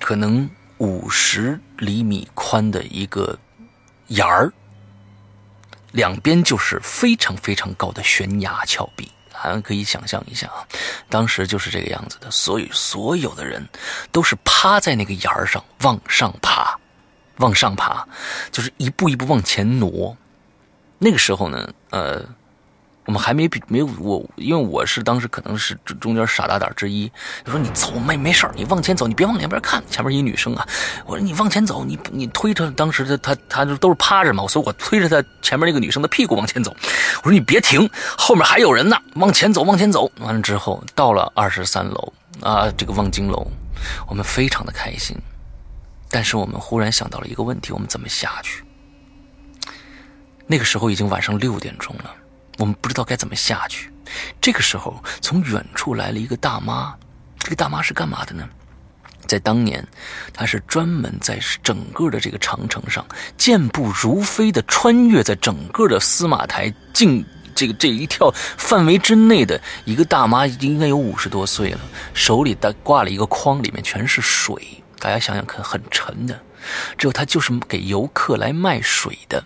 可能五十厘米宽的一个檐儿，两边就是非常非常高的悬崖峭壁。好像，可以想象一下啊，当时就是这个样子的，所以所有的人都是趴在那个檐儿上往上爬，往上爬，就是一步一步往前挪。那个时候呢，呃，我们还没没有我，因为我是当时可能是中间傻大胆之一，就说你走没没事你往前走，你别往两边看，前面一女生啊，我说你往前走，你你推着，当时他他他就都是趴着嘛，所以我推着他前面那个女生的屁股往前走，我说你别停，后面还有人呢，往前走往前走，完了之后到了二十三楼啊，这个望京楼，我们非常的开心，但是我们忽然想到了一个问题，我们怎么下去？那个时候已经晚上六点钟了，我们不知道该怎么下去。这个时候，从远处来了一个大妈。这个大妈是干嘛的呢？在当年，她是专门在整个的这个长城上健步如飞的穿越在整个的司马台境这个这一条范围之内的一个大妈，应该有五十多岁了，手里带挂了一个筐，里面全是水。大家想想看，很沉的。之后她就是给游客来卖水的。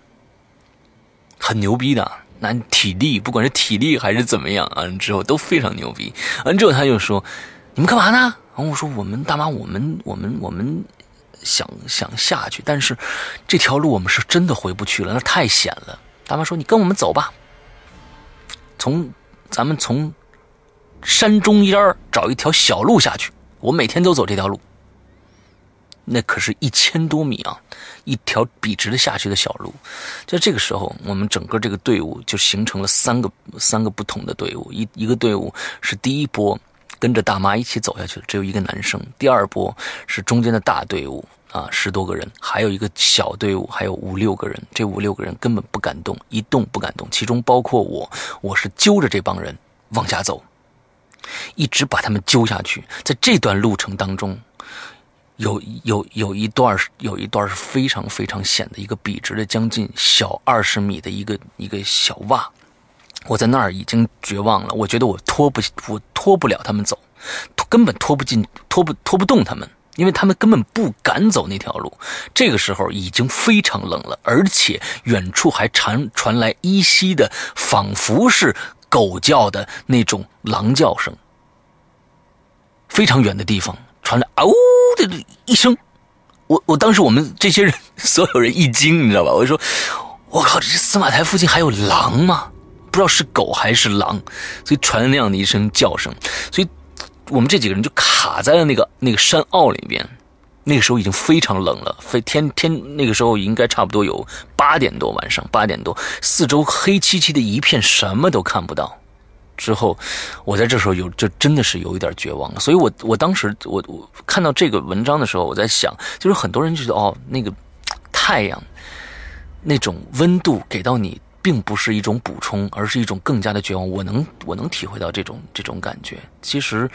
很牛逼的，那体力不管是体力还是怎么样啊，之后都非常牛逼。完之后他就说：“你们干嘛呢？”然后我说：“我们大妈，我们我们我们想想下去，但是这条路我们是真的回不去了，那太险了。”大妈说：“你跟我们走吧，从咱们从山中间找一条小路下去，我每天都走这条路。”那可是一千多米啊，一条笔直的下去的小路。在这个时候，我们整个这个队伍就形成了三个三个不同的队伍。一一个队伍是第一波跟着大妈一起走下去的，只有一个男生。第二波是中间的大队伍啊，十多个人，还有一个小队伍，还有五六个人。这五六个人根本不敢动，一动不敢动。其中包括我，我是揪着这帮人往下走，一直把他们揪下去。在这段路程当中。有有有一段有一段是非常非常险的一个笔直的将近小二十米的一个一个小洼，我在那儿已经绝望了，我觉得我拖不我拖不了他们走，根本拖不进拖不拖不动他们，因为他们根本不敢走那条路。这个时候已经非常冷了，而且远处还传传来依稀的仿佛是狗叫的那种狼叫声，非常远的地方。传来嗷的一声，我我当时我们这些人 所有人一惊，你知道吧？我就说，我靠，这司马台附近还有狼吗？不知道是狗还是狼，所以传来那样的一声叫声，所以我们这几个人就卡在了那个那个山坳里边。那个时候已经非常冷了，非天天那个时候应该差不多有八点多，晚上八点多，四周黑漆漆的一片，什么都看不到。之后，我在这时候有，就真的是有一点绝望了。所以，我我当时我我看到这个文章的时候，我在想，就是很多人觉得哦，那个太阳那种温度给到你并不是一种补充，而是一种更加的绝望。我能我能体会到这种这种感觉。其实，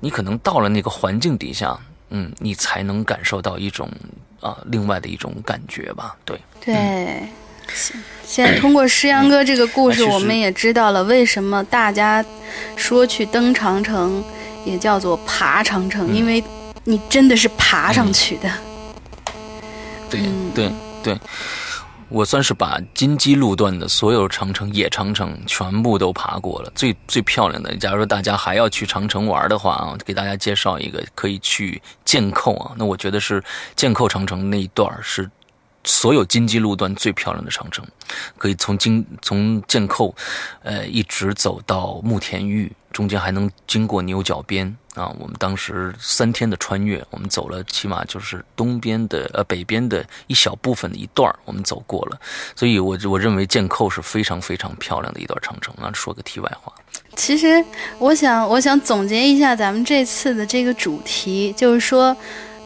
你可能到了那个环境底下，嗯，你才能感受到一种啊另外的一种感觉吧。对对，现在通过诗阳哥这个故事，嗯我们也知道了为什么大家说去登长城也叫做爬长城，嗯因为你真的是爬上去的。对嗯对对，我算是把金鸡路段的所有长城、野长城全部都爬过了。最最漂亮的，假如说大家还要去长城玩的话啊，给大家介绍一个可以去剑扣啊。那我觉得是剑扣长城那一段是所有金鸡路段最漂亮的长城，可以从金从剑寇，呃，一直走到慕田峪，中间还能经过牛角边啊。我们当时三天的穿越，我们走了起码就是东边的呃北边的一小部分的一段我们走过了，所以我我认为剑寇是非常非常漂亮的一段长城啊。说个题外话，其实，我想，我想总结一下咱们这次的这个主题，就是说，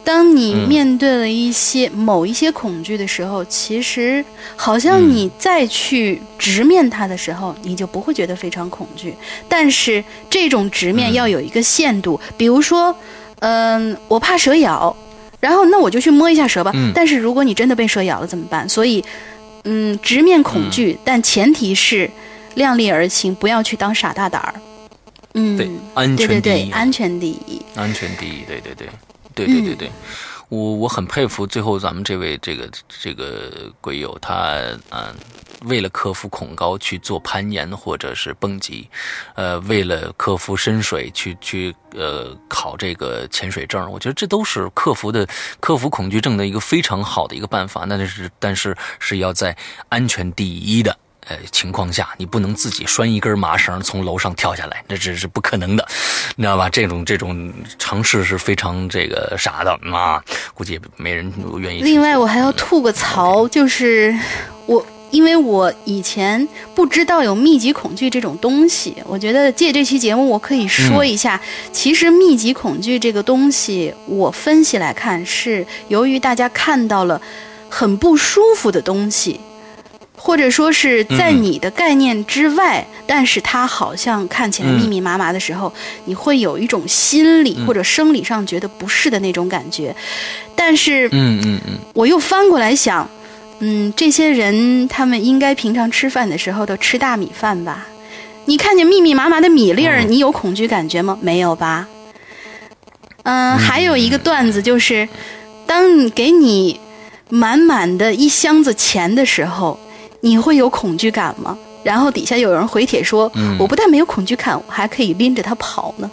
当你嗯面对了一些、某一些恐惧的时候，其实好像嗯你再去直面它的时候，你就不会觉得非常恐惧。但是这种直面嗯要有一个限度，比如说，嗯、我怕蛇咬，然后那我就去摸一下蛇吧。嗯但是如果你真的被蛇咬了怎么办？所以，嗯，直面恐惧，但前提是量力而行，不要去当傻大胆儿。嗯，对，安对对对，全第一，安全第一。安全第一，对对对，对对对嗯对，我我很佩服最后咱们这位这个这个鬼友，他嗯、为了克服恐高去做攀岩或者是蹦极，呃，为了克服深水去去呃考这个潜水证，我觉得这都是克服的克服恐惧症的一个非常好的一个办法。那就是但是是要在安全第一的。呃，情况下你不能自己拴一根麻绳从楼上跳下来，这这是不可能的，你知道吧？这种这种尝试是非常这个傻的啊，估计也没人愿意。另外，我还要吐个槽，就是我。因为我以前不知道有密集恐惧这种东西，我觉得借这期节目我可以说一下，其实密集恐惧这个东西，我分析来看是由于大家看到了很不舒服的东西，或者说是在嗯你的概念之外，但是它好像看起来嗯密密麻麻的时候，你会有一种心理嗯或者生理上觉得不适的那种感觉。但是嗯嗯嗯，我又翻过来想，嗯，这些人他们应该平常吃饭的时候都吃大米饭吧？你看见密密麻麻的米粒儿，嗯你有恐惧感觉吗？没有吧？嗯，还有一个段子就是，当你给你满满的一箱子钱的时候，你会有恐惧感吗？然后底下有人回帖说，嗯我不但没有恐惧感，我还可以拎着它跑呢。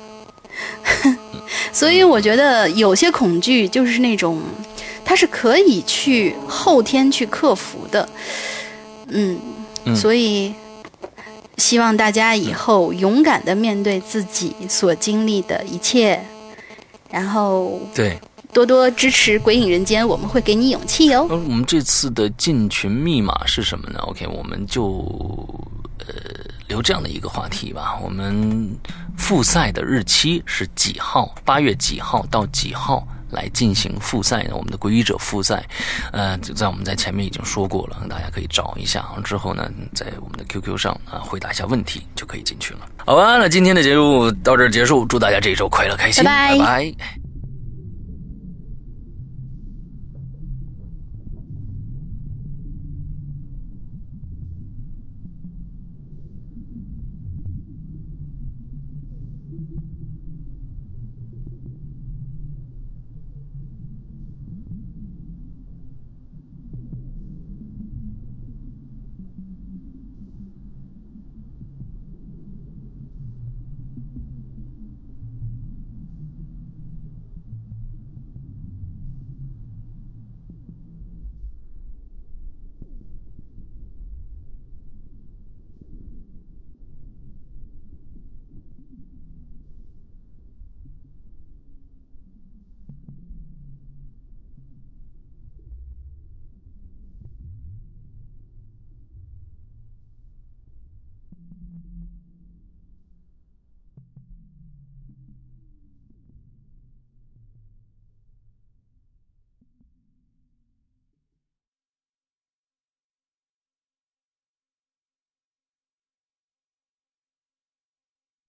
所以我觉得有些恐惧就是那种，它是可以去后天去克服的。嗯，嗯所以希望大家以后勇敢的面对自己所经历的一切，然后对。多多支持《鬼影人间》，我们会给你勇气哟。嗯我们这次的进群密码是什么呢？OK，我们就呃留这样的一个话题吧。我们复赛的日期是几号？八月几号到几号来进行复赛呢？我们的皈依者复赛，呃，就在我们在前面已经说过了，大家可以找一下。之后呢，在我们的 QQ 上啊回答一下问题就可以进去了。好吧，那今天的节目到这儿结束，祝大家这一周快乐开心，拜拜拜拜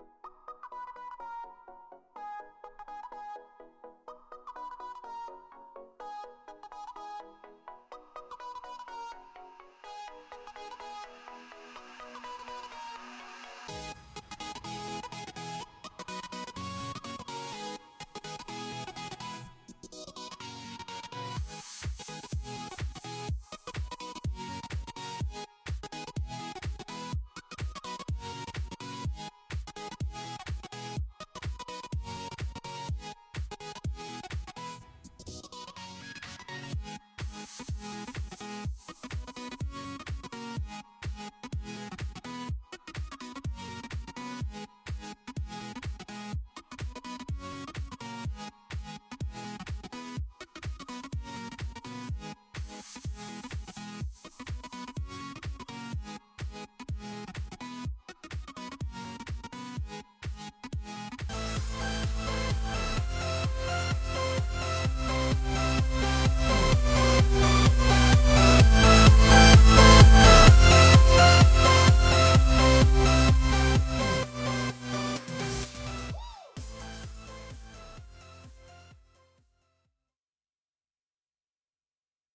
Thank you.